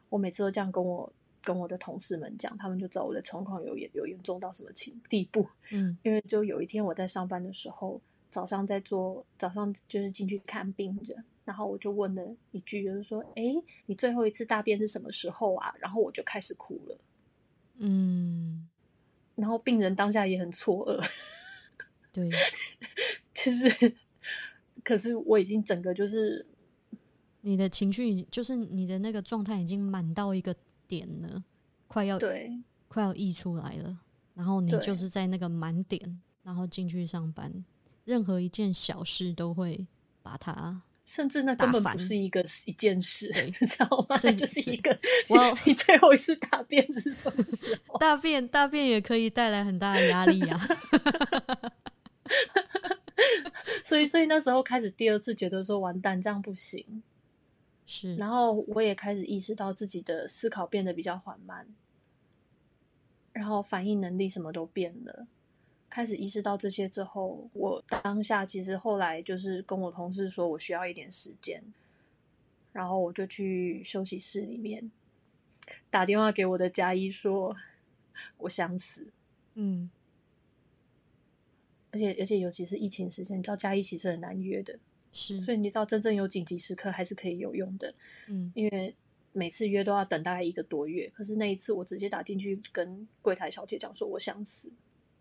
我每次都这样跟我跟我的同事们讲，他们就知道我的状况有严有严重到什么情地步。嗯因为就有一天我在上班的时候，早上在做早上就是进去看病人，然后我就问了一句，就是说：“哎，你最后一次大便是什么时候啊？”然后我就开始哭了，嗯，然后病人当下也很错愕，对，其 实，可是我已经整个就是你的情绪已就是你的那个状态已经满到一个点了，快要对快要溢出来了，然后你就是在那个满点，然后进去上班，任何一件小事都会把它，甚至那根本不是一个一件事，你知道吗？甚至就是一个我你最后一次大便是什么时候？大便大便也可以带来很大的压力啊。所以，所以那时候开始第二次觉得说完蛋，这样不行。是，然后我也开始意识到自己的思考变得比较缓慢，然后反应能力什么都变了。开始意识到这些之后，我当下其实后来就是跟我同事说我需要一点时间，然后我就去休息室里面打电话给我的家医说我想死，嗯，而且而且尤其是疫情时间，你知道家医其实很难约的，是，所以你知道真正有紧急时刻还是可以有用的。嗯因为每次约都要等大概一个多月。可是那一次我直接打进去跟柜台小姐讲说，我想死，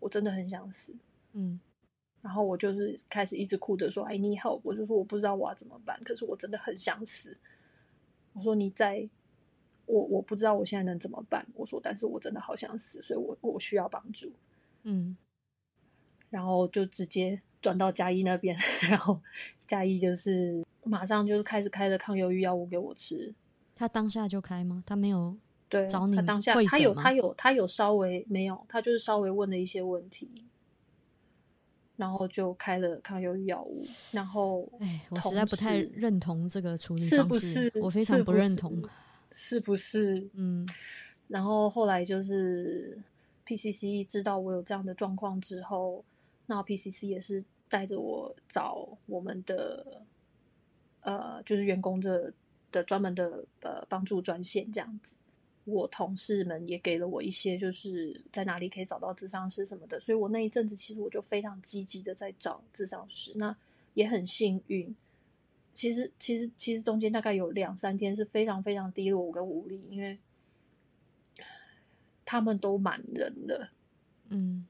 我真的很想死。嗯然后我就是开始一直哭着说，I need help。我就说我不知道我要怎么办，可是我真的很想死。我说你在，我我不知道我现在能怎么办。我说，但是我真的好想死，所以我我需要帮助。嗯然后就直接转到嘉义那边，然后嘉义就是马上就是开始开了抗忧郁药物给我吃。他当下就开吗？他没有对，找你他当下会他有他有他有稍微没有，他就是稍微问了一些问题，然后就开了抗忧郁药物，然后哎，我实在不太认同这个处理是不方式，是我非常是不是认同。是不是？嗯 然后后来就是 PCC 知道我有这样的状况之后，那 PCC 也是带着我找我们的呃，就是员工的的专门的呃帮助专线这样子。我同事们也给了我一些，就是在哪里可以找到智商师什么的，所以我那一阵子其实我就非常积极的在找智商师，那也很幸运。其实，其实，其实中间大概有两三天是非常非常低落跟无力，因为他们都满人了，嗯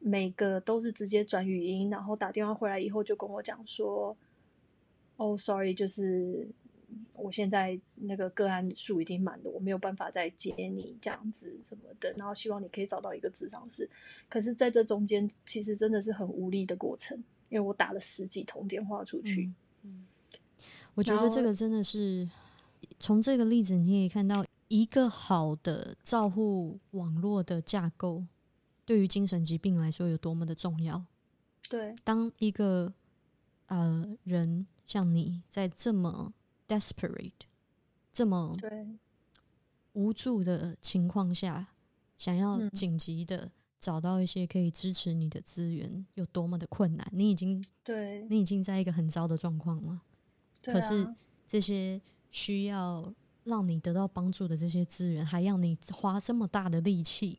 每个都是直接转语音，然后打电话回来以后就跟我讲说：“哦，sorry，就是我现在那个个案数已经满了，我没有办法再接你这样子什么的，然后希望你可以找到一个智商师。可是，在这中间，其实真的是很无力的过程，因为我打了十几通电话出去。嗯我觉得这个真的是从这个例子，你可以看到一个好的照护网络的架构，对于精神疾病来说有多么的重要。对，当一个呃人像你在这么 desperate、这么对，无助的情况下，想要嗯紧急的找到一些可以支持你的资源，有多么的困难？你已经对，你已经在一个很糟的状况了。对可是啊这些需要让你得到帮助的这些资源，还要你花这么大的力气。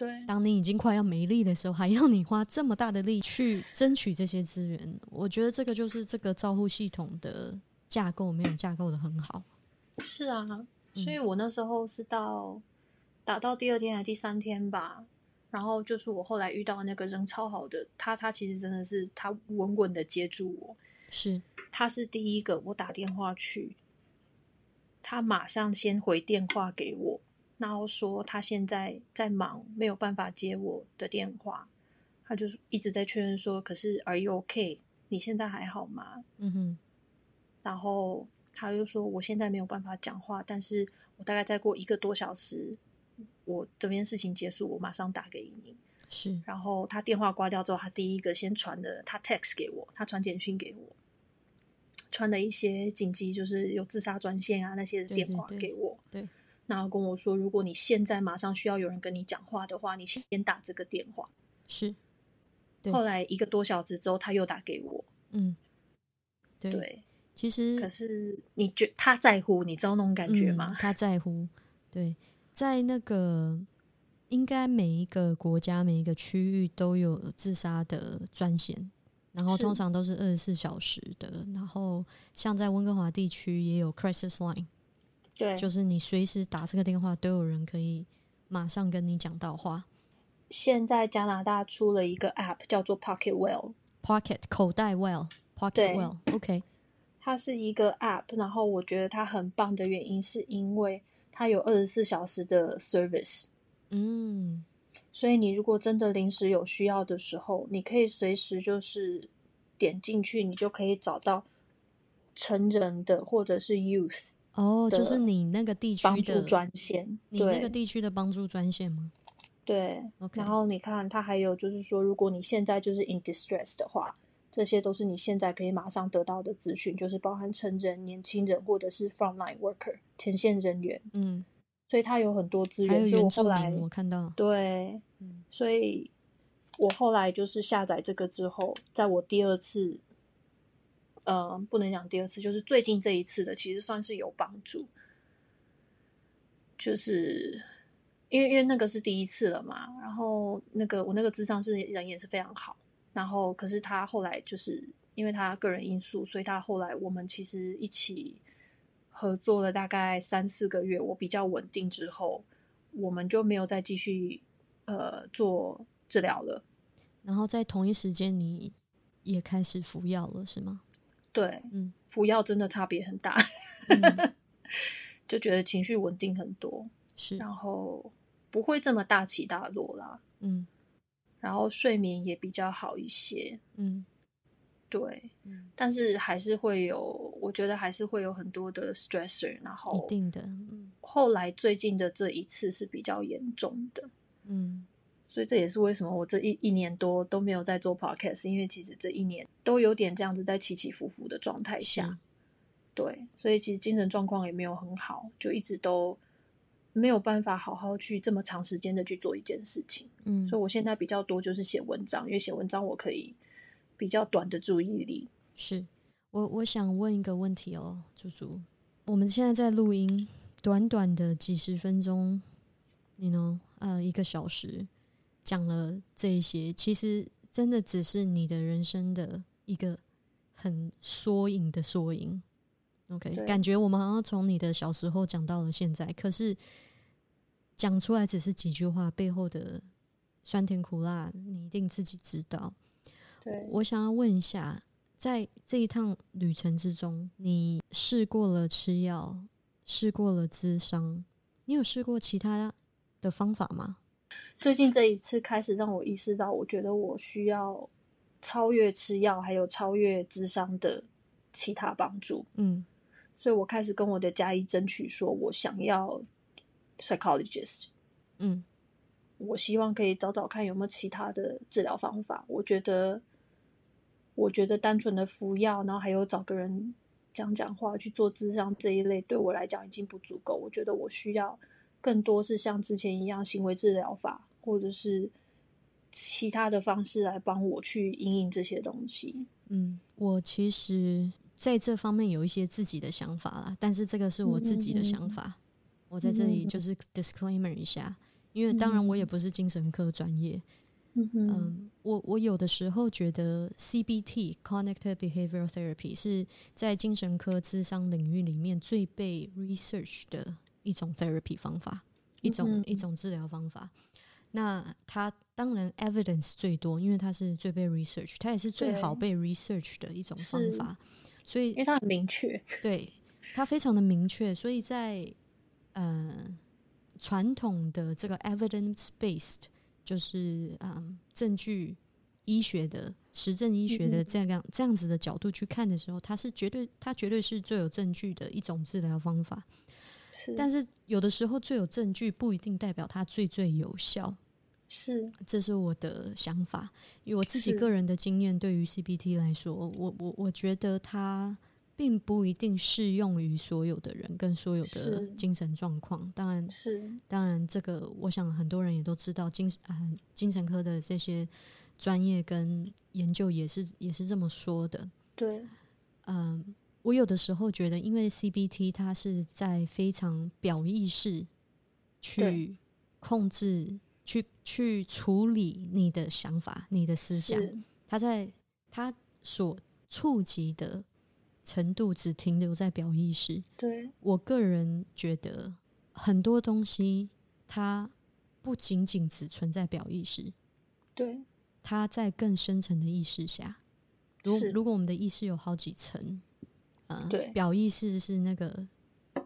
对，当你已经快要没力的时候，还要你花这么大的力去争取这些资源，我觉得这个就是这个照护系统的架构没有架构的很好。是啊，嗯所以我那时候是到打到第二天还第三天吧，然后就是我后来遇到那个人超好的，他他其实真的是他稳稳的接住我，是，他是第一个我打电话去，他马上先回电话给我，然后说他现在在忙，没有办法接我的电话，他就一直在确认说，可是 Are you okay？你现在还好吗？嗯哼，然后他就说我现在没有办法讲话，但是我大概再过一个多小时，我这边事情结束，我马上打给你。是，然后他电话挂掉之后，他第一个先传的，他 text 给我，他传简讯给我，传了一些紧急，就是有自杀专线啊那些的对电话对对给我。对然后跟我说，如果你现在马上需要有人跟你讲话的话，你先打这个电话。是，对后来一个多小时之后，他又打给我。嗯，对。对，其实可是你觉他在乎，你知道那种感觉吗嗯？？他在乎，对，在那个应该每一个国家、每一个区域都有自杀的专线，然后通常都是二十四小时的。然后像在温哥华地区也有 crisis line，对，就是你随时打这个电话，都有人可以马上跟你讲到话。现在加拿大出了一个 App 叫做 Pocket Well，Pocket 口袋 well Pocket well，OK，、它是一个 App，然后我觉得它很棒的原因是因为它有二十四小时的 service，嗯，所以你如果真的临时有需要的时候，你可以随时就是点进去，你就可以找到成人的或者是 youth 哦，就是你那个地区帮助的，专线，你那个地区的帮助专线吗对。然后你看，它还有就是说，如果你现在就是 in distress 的话，这些都是你现在可以马上得到的资讯，就是包含成人、年轻人或者是 frontline worker 前线人员，嗯，所以它有很多资源。所以我后来，我看到，对，嗯所以我后来就是下载这个之后，在我第二次，呃，不能讲第二次，就是最近这一次的，其实算是有帮助，就是因为因为那个是第一次了嘛，然后那个我那个智商是人也是非常好，然后可是他后来就是因为他个人因素，所以他后来我们其实一起合作了大概三四个月，我比较稳定之后，我们就没有再继续呃做治疗了。然后在同一时间你也开始服药了，是吗？对，嗯。服药真的差别很大，嗯，就觉得情绪稳定很多，是，然后不会这么大起大落啦。嗯。然后睡眠也比较好一些。嗯。对，嗯，但是还是会有，我觉得还是会有很多的 stressor，然后一定的，嗯。后来最近的这一次是比较严重的，嗯所以这也是为什么我这一一年多都没有在做 podcast，因为其实这一年都有点这样子在起起伏伏的状态下，对，所以其实精神状况也没有很好，就一直都没有办法好好去这么长时间的去做一件事情，嗯所以我现在比较多就是写文章，因为写文章我可以比较短的注意力，是我我想问一个问题哦，猪猪，我们现在在录音，短短的几十分钟，你呢？呃，一个小时讲了这一些，其实真的只是你的人生的一个很缩影的缩影。OK，感觉我们好像从你的小时候讲到了现在，可是讲出来只是几句话，背后的酸甜苦辣，你一定自己知道。对，我想要问一下，在这一趟旅程之中，你试过了吃药，试过了咨商，你有试过其他的方法吗？最近这一次开始让我意识到，我觉得我需要超越吃药，还有超越智商的其他帮助。嗯所以我开始跟我的家医争取，说我想要 psychologist，嗯我希望可以找找看有没有其他的治疗方法。我觉得，我觉得单纯的服药，然后还有找个人讲讲话、去做智商这一类，对我来讲已经不足够。我觉得我需要更多是像之前一样行为治疗法，或者是其他的方式来帮我去应应这些东西。嗯，我其实在这方面有一些自己的想法啦，但是这个是我自己的想法，我在这里就是 disclaimer 一下，因为当然我也不是精神科专业，嗯我我有的时候觉得 CBT Cognitive Behavioral Therapy 是在精神科智商领域里面最被 research 的一种 therapy 方法，一种、嗯一种治疗方法。那它当然 evidence 最多，因为它是最被 research，它也是最好被 research 的一种方法。所以因为它很明确。对，它非常的明确，所以在呃传统的这个 evidence based，就是嗯证据医学的实证医学的嗯这样这样子的角度去看的时候，它是绝对它绝对是最有证据的一种治疗方法。是，但是有的时候最有证据不一定代表它最最有效，是这是我的想法。以我自己个人的经验，对于 CBT 来说，我我我觉得它并不一定适用于所有的人跟所有的精神状况。当然，是，当然，这个我想很多人也都知道，精啊、精神科的这些专业跟研究也是也是这么说的。对，嗯，我有的时候觉得，因为 CBT 它是在非常表意识去控制、去去处理你的想法、你的思想，它在它所触及的程度只停留在表意识。对，我个人觉得很多东西它不仅仅只存在表意识，对，它在更深层的意识下。如如果我们的意识有好几层，呃，对表意识是那个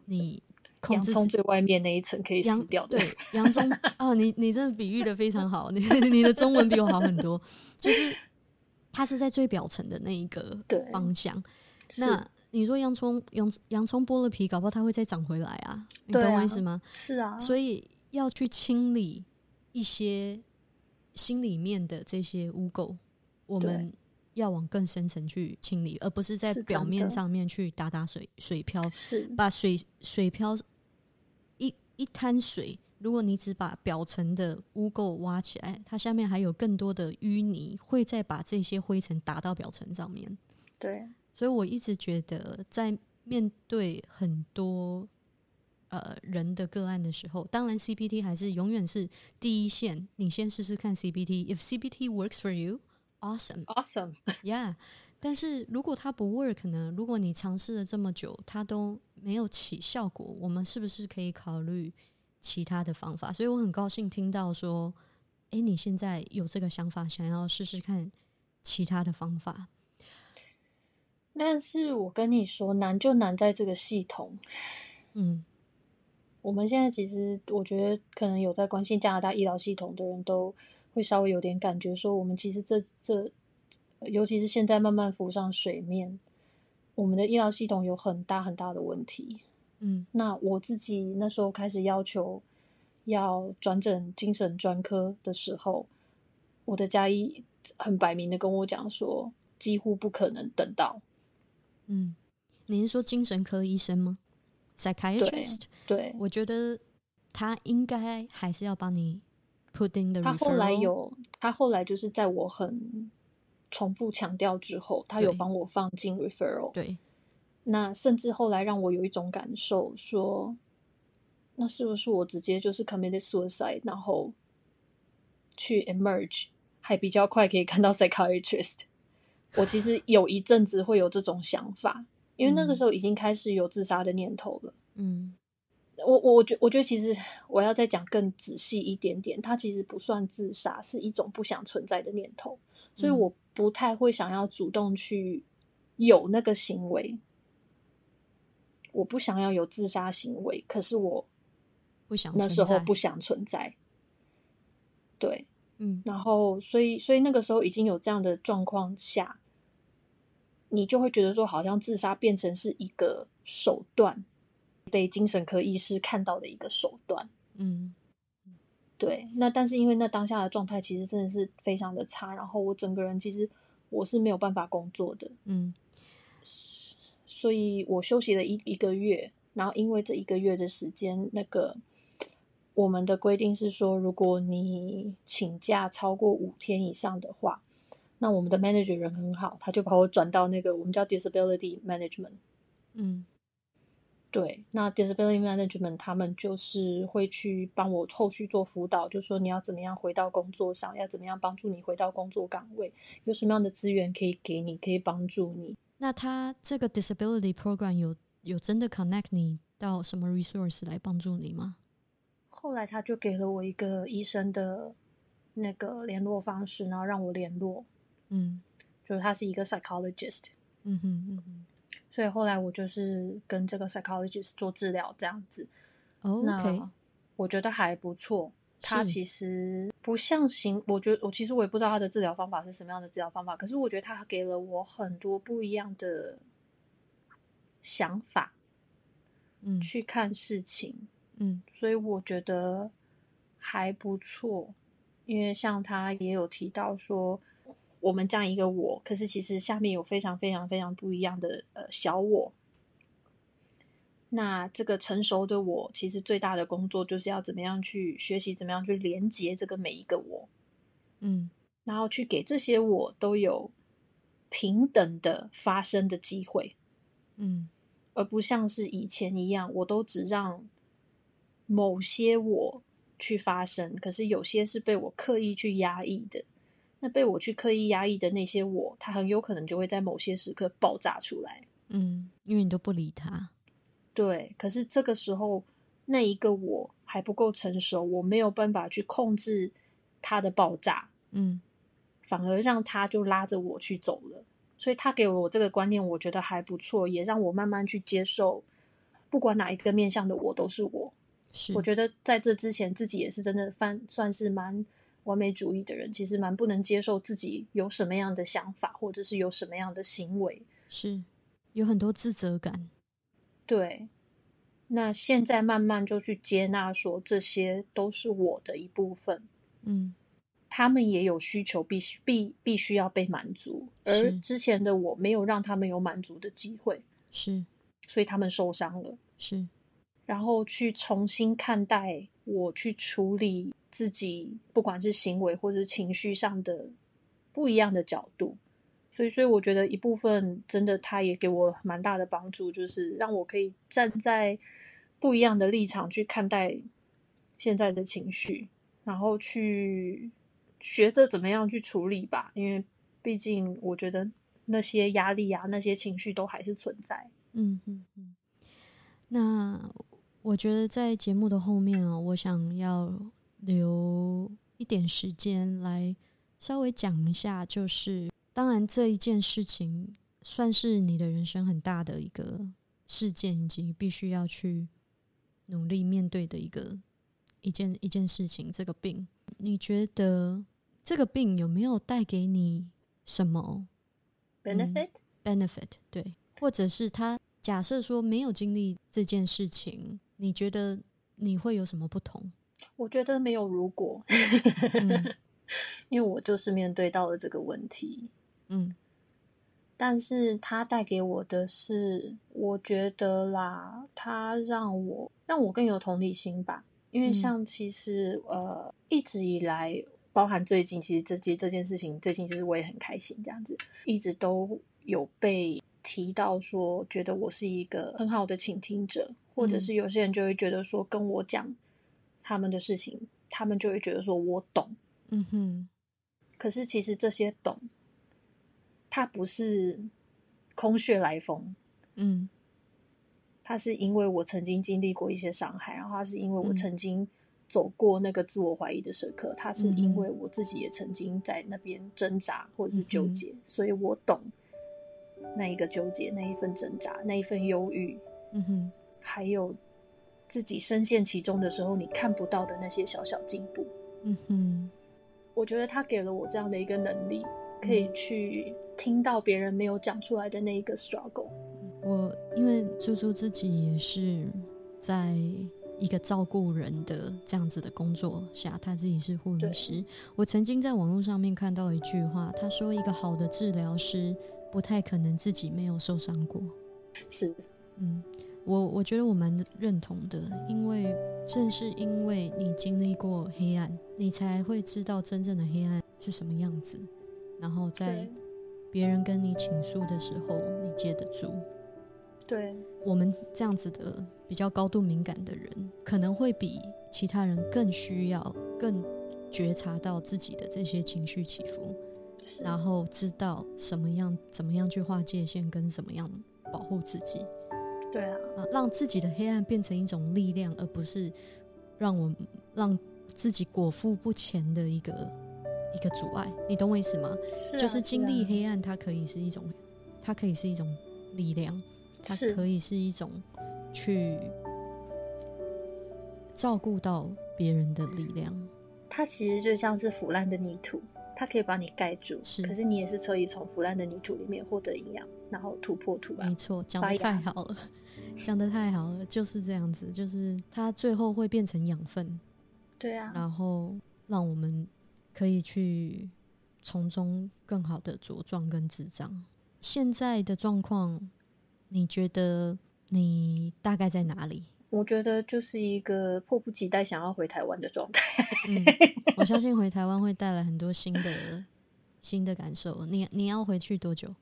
你控洋葱最外面那一层可以洋撕掉的，对洋葱 啊，你你真的比喻的非常好，你你的中文比我好很多，就是它是在最表层的那一个方向。那你说洋葱洋洋葱剥了皮，搞不好它会再长回来啊，你懂我意思吗？是啊，所以要去清理一些心里面的这些污垢，我们要往更深层去清理，而不是在表面上面去打打水水漂，是把水水漂一一滩水。如果你只把表层的污垢挖起来，它下面还有更多的淤泥，会再把这些灰尘打到表层上面。对，所以我一直觉得，在面对很多呃人的个案的时候，当然 CBT 还是永远是第一线。你先试试看 CBT，if CBT works for you，awesome，yeah。Awesome，但是如果它不 work 呢？如果你尝试了这么久，它都没有起效果，我们是不是可以考虑其他的方法？所以我很高兴听到说，诶，你现在有这个想法，想要试试看其他的方法。但是我跟你说，难就难在这个系统。嗯我们现在其实，我觉得可能有在关心加拿大医疗系统的人都会稍微有点感觉，说我们其实这这，尤其是现在慢慢浮上水面，我们的医疗系统有很大很大的问题。嗯，那我自己那时候开始要求要转诊精神专科的时候，我的家医很摆明的跟我讲说，几乎不可能等到。嗯，你是说精神科医生吗？psychiatrist？对，我觉得他应该还是要帮你 put in the。他后来有，他后来就是在我很重复强调之后，他有帮我放进 referral。对。那甚至后来让我有一种感受，说，那是不是我直接就是 committed suicide，然后去 emerge，还比较快可以看到 psychiatrist。我其实有一阵子会有这种想法，因为那个时候已经开始有自杀的念头了。嗯，我我我觉我觉得其实我要再讲更仔细一点点，它其实不算自杀，是一种不想存在的念头，所以我不太会想要主动去有那个行为。我不想要有自杀行为，可是我不想那时候不想存在。对，嗯，然后所以所以那个时候已经有这样的状况下，你就会觉得说，好像自杀变成是一个手段，被精神科医师看到的一个手段。嗯，对。那但是因为那当下的状态其实真的是非常的差，然后我整个人其实我是没有办法工作的。嗯。所以我休息了一一个月，然后因为这一个月的时间，那个我们的规定是说，如果你请假超过五天以上的话，那我们的 manager 人很好，他就把我转到那个我们叫 disability management。嗯，对，那 disability management 他们就是会去帮我后续做辅导，就说你要怎么样回到工作上，要怎么样帮助你回到工作岗位，有什么样的资源可以给你，可以帮助你。那他这个 disability program 有有真的 connect 你到什么 resource 来帮助你吗？后来他就给了我一个医生的那个联络方式，然后让我联络。嗯，就是他是一个 psychologist。嗯哼嗯哼。所以后来我就是跟这个 psychologist 做治疗，这样子。OK，我觉得还不错。他其实不像行，我觉得我其实我也不知道他的治疗方法是什么样的治疗方法，可是我觉得他给了我很多不一样的想法，嗯，去看事情，嗯，所以我觉得还不错。因为像他也有提到说，我们这样一个我，可是其实下面有非常非常非常不一样的呃小我。那这个成熟的我，其实最大的工作就是要怎么样去学习，怎么样去连接这个每一个我，嗯，然后去给这些我都有平等的发生的机会，嗯，而不像是以前一样，我都只让某些我去发生，可是有些是被我刻意去压抑的，那被我去刻意压抑的那些我，他很有可能就会在某些时刻爆炸出来，嗯，因为你都不理他。对，可是这个时候那一个我还不够成熟，我没有办法去控制他的爆炸，嗯，反而让他就拉着我去走了。所以他给我这个观念，我觉得还不错，也让我慢慢去接受，不管哪一个面向的我都是我。是，我觉得在这之前自己也是真的算算是蛮完美主义的人，其实蛮不能接受自己有什么样的想法，或者是有什么样的行为，是有很多自责感。对，那现在慢慢就去接纳，说这些都是我的一部分。嗯，他们也有需求，必须必必须要被满足，而之前的我没有让他们有满足的机会，是，所以他们受伤了。是，然后去重新看待我去处理自己，不管是行为或者是情绪上的不一样的角度。所以，所以我觉得一部分真的，他也给我蛮大的帮助，就是让我可以站在不一样的立场去看待现在的情绪，然后去学着怎么样去处理吧。因为毕竟，我觉得那些压力啊，那些情绪都还是存在。嗯嗯嗯。那我觉得在节目的后面啊，我想要留一点时间来稍微讲一下，就是。当然，这一件事情算是你的人生很大的一个事件，以及必须要去努力面对的一个一件一件事情。这个病，你觉得这个病有没有带给你什么 benefit benefit？对，或者是他假设说没有经历这件事情，你觉得你会有什么不同？我觉得没有如果，嗯因为我就是面对到了这个问题。嗯但是它带给我的是，我觉得啦，它让我让我更有同理心吧。因为嗯像其实、呃，一直以来，包含最近，其实这件这件事情，最近其实我也很开心，这样子一直都有被提到说，觉得我是一个很好的倾听者，或者嗯是有些人就会觉得说，跟我讲他们的事情，他们就会觉得说我懂。嗯哼可是其实这些懂，它不是空穴来风，嗯它是因为我曾经经历过一些伤害，然后它是因为我嗯曾经走过那个自我怀疑的时刻，它是因为我自己也曾经在那边挣扎或者是纠结，所以我懂那一个纠结、那一份挣扎、那一份忧郁，嗯哼还有自己深陷其中的时候你看不到的那些小小进步。嗯哼我觉得他给了我这样的一个能力，可以去听到别人没有讲出来的那一个 struggle。我因为猪猪自己也是在一个照顾人的这样子的工作下，他自己是护理师。我曾经在网络上面看到一句话，他说：“一个好的治疗师不太可能自己没有受伤过。是，”嗯，我我觉得我蛮认同的，因为正是因为你经历过黑暗，你才会知道真正的黑暗是什么样子，然后在别人跟你倾诉的时候，你接得住。对。我们这样子的比较高度敏感的人，可能会比其他人更需要、更觉察到自己的这些情绪起伏，然后知道什么样、怎么样去划界限，跟怎么样保护自己对啊，啊，让自己的黑暗变成一种力量，而不是让我让自己果腹不前的一个一个阻碍。你懂我意思吗？是啊就是经历啊黑暗，它可以是一种，它可以是一种力量，它是可以是一种去照顾到别人的力量。它其实就像是腐烂的泥土，它可以把你盖住，是可是你也是可以从腐烂的泥土里面获得营养，然后突破土壤没。错，讲的太好了，讲的太好了，就是这样子，就是它最后会变成养分，对啊，然后让我们可以去从中更好的茁壮跟滋长。现在的状况，你觉得你大概在哪里？我觉得就是一个迫不及待想要回台湾的状态。嗯，我相信回台湾会带来很多新的新的感受。你你要回去多久？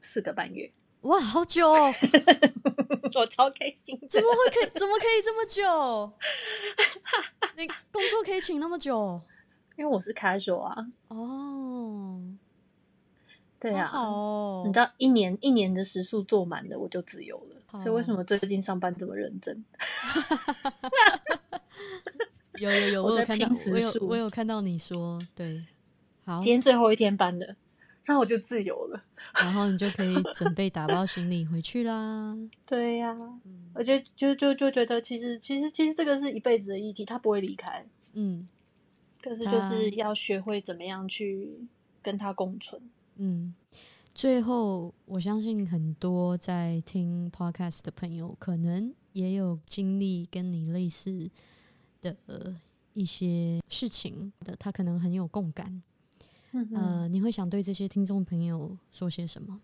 四个半月，哇，好久、哦！我超开心的怎。么会可以？怎么可以这么久？你工作可以请那么久？因为我是 casual 啊，哦，对啊，好好哦你知道一年一年的时数做满了，我就自由了。好所以为什么最近上班这么认真？有有有，我有看到 我有我有看到你说对，好，今天最后一天班的，然后我就自由了。然后你就可以准备打包行李回去啦。对呀、嗯我觉得就就就觉得其实其实其实这个是一辈子的议题，他不会离开，嗯可是就是要学会怎么样去跟他共存。嗯，最后我相信很多在听 podcast 的朋友，可能也有经历跟你类似的、呃、一些事情的，他可能很有共感。嗯，呃，你会想对这些听众朋友说些什么？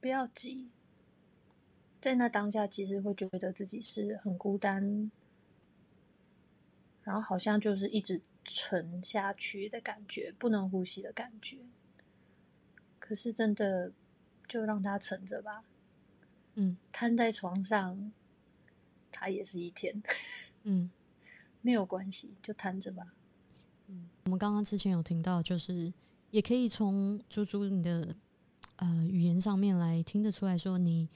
不要急，在那当下其实会觉得自己是很孤单，然后好像就是一直沉下去的感觉，不能呼吸的感觉。可是真的就让它沉着吧，嗯瘫在床上，它也是一天，嗯。没有关系，就瘫着吧。我们刚刚之前有听到，就是也可以从猪猪你的呃语言上面来听得出来说，你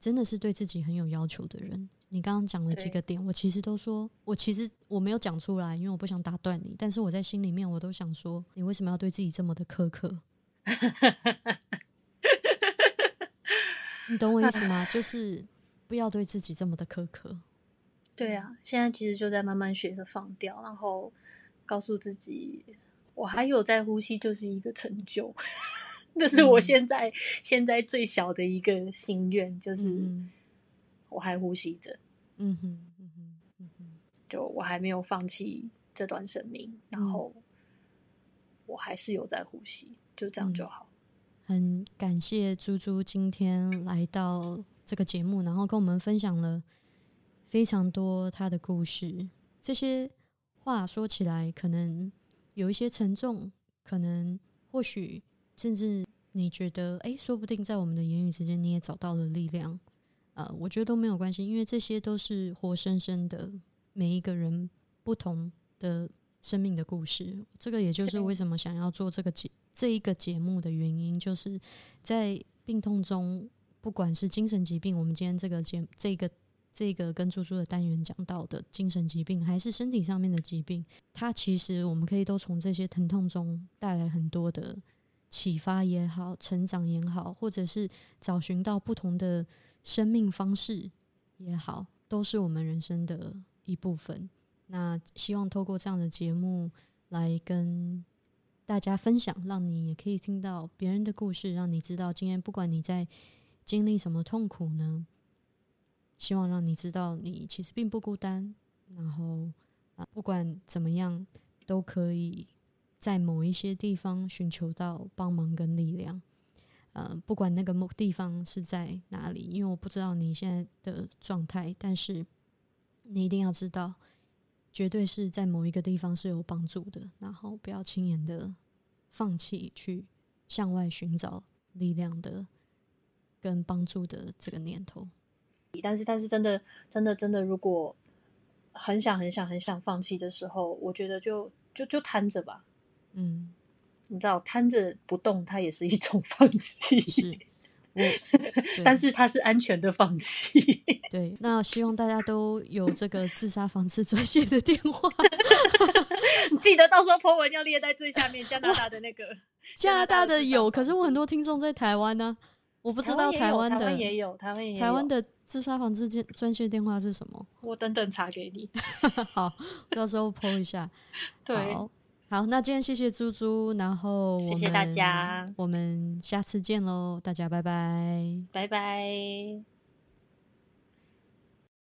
真的是对自己很有要求的人。你刚刚讲了几个点，我其实都说，我其实我没有讲出来，因为我不想打断你，但是我在心里面我都想说，你为什么要对自己这么的苛刻？你懂我意思吗？就是不要对自己这么的苛刻。对啊，现在其实就在慢慢学着放掉，然后告诉自己，我还有在呼吸，就是一个成就。这是我现在现在最小的一个心愿，就是我还呼吸着。嗯哼，嗯哼，嗯哼，就我还没有放弃这段生命，然后我还是有在呼吸，就这样就好。很感谢猪猪今天来到这个节目，然后跟我们分享了非常多他的故事。这些话说起来，可能有一些沉重，可能或许。甚至你觉得，哎，说不定在我们的言语之间，你也找到了力量，呃，我觉得都没有关系，因为这些都是活生生的每一个人不同的生命的故事。这个也就是为什么想要做这个节这一个节目的原因，就是在病痛中，不管是精神疾病，我们今天这个节这个这个跟猪猪的单元讲到的精神疾病，还是身体上面的疾病，它其实我们可以都从这些疼痛中带来很多的。启发也好，成长也好，或者是找寻到不同的生命方式也好，都是我们人生的一部分。那希望透过这样的节目来跟大家分享，让你也可以听到别人的故事，让你知道今天不管你在经历什么痛苦呢，希望让你知道你其实并不孤单。然后啊，不管怎么样都可以。在某一些地方寻求到帮忙跟力量，呃，不管那个某地方是在哪里，因为我不知道你现在的状态，但是你一定要知道，绝对是在某一个地方是有帮助的，然后不要轻言的放弃去向外寻找力量的跟帮助的这个念头。但是，但是真的，真的，真的，如果很想、很想、很想放弃的时候，我觉得就就就摊着吧。嗯，你知道摊着不动，它也是一种 放弃。是，但是它是安全的放弃。对，那希望大家都有这个自杀防治专线的电话，记得到时候 po 文要列在最下面。加拿大的那个，加拿大的有，可是我很多听众在台湾呢，我不知道台湾的也有，台湾也台湾的自杀防治专专线电话是什么？我等等查给你。好，到时候 po 一下。对。好，那今天谢谢猪猪，然后谢谢大家，我们下次见喽，大家拜拜，拜拜。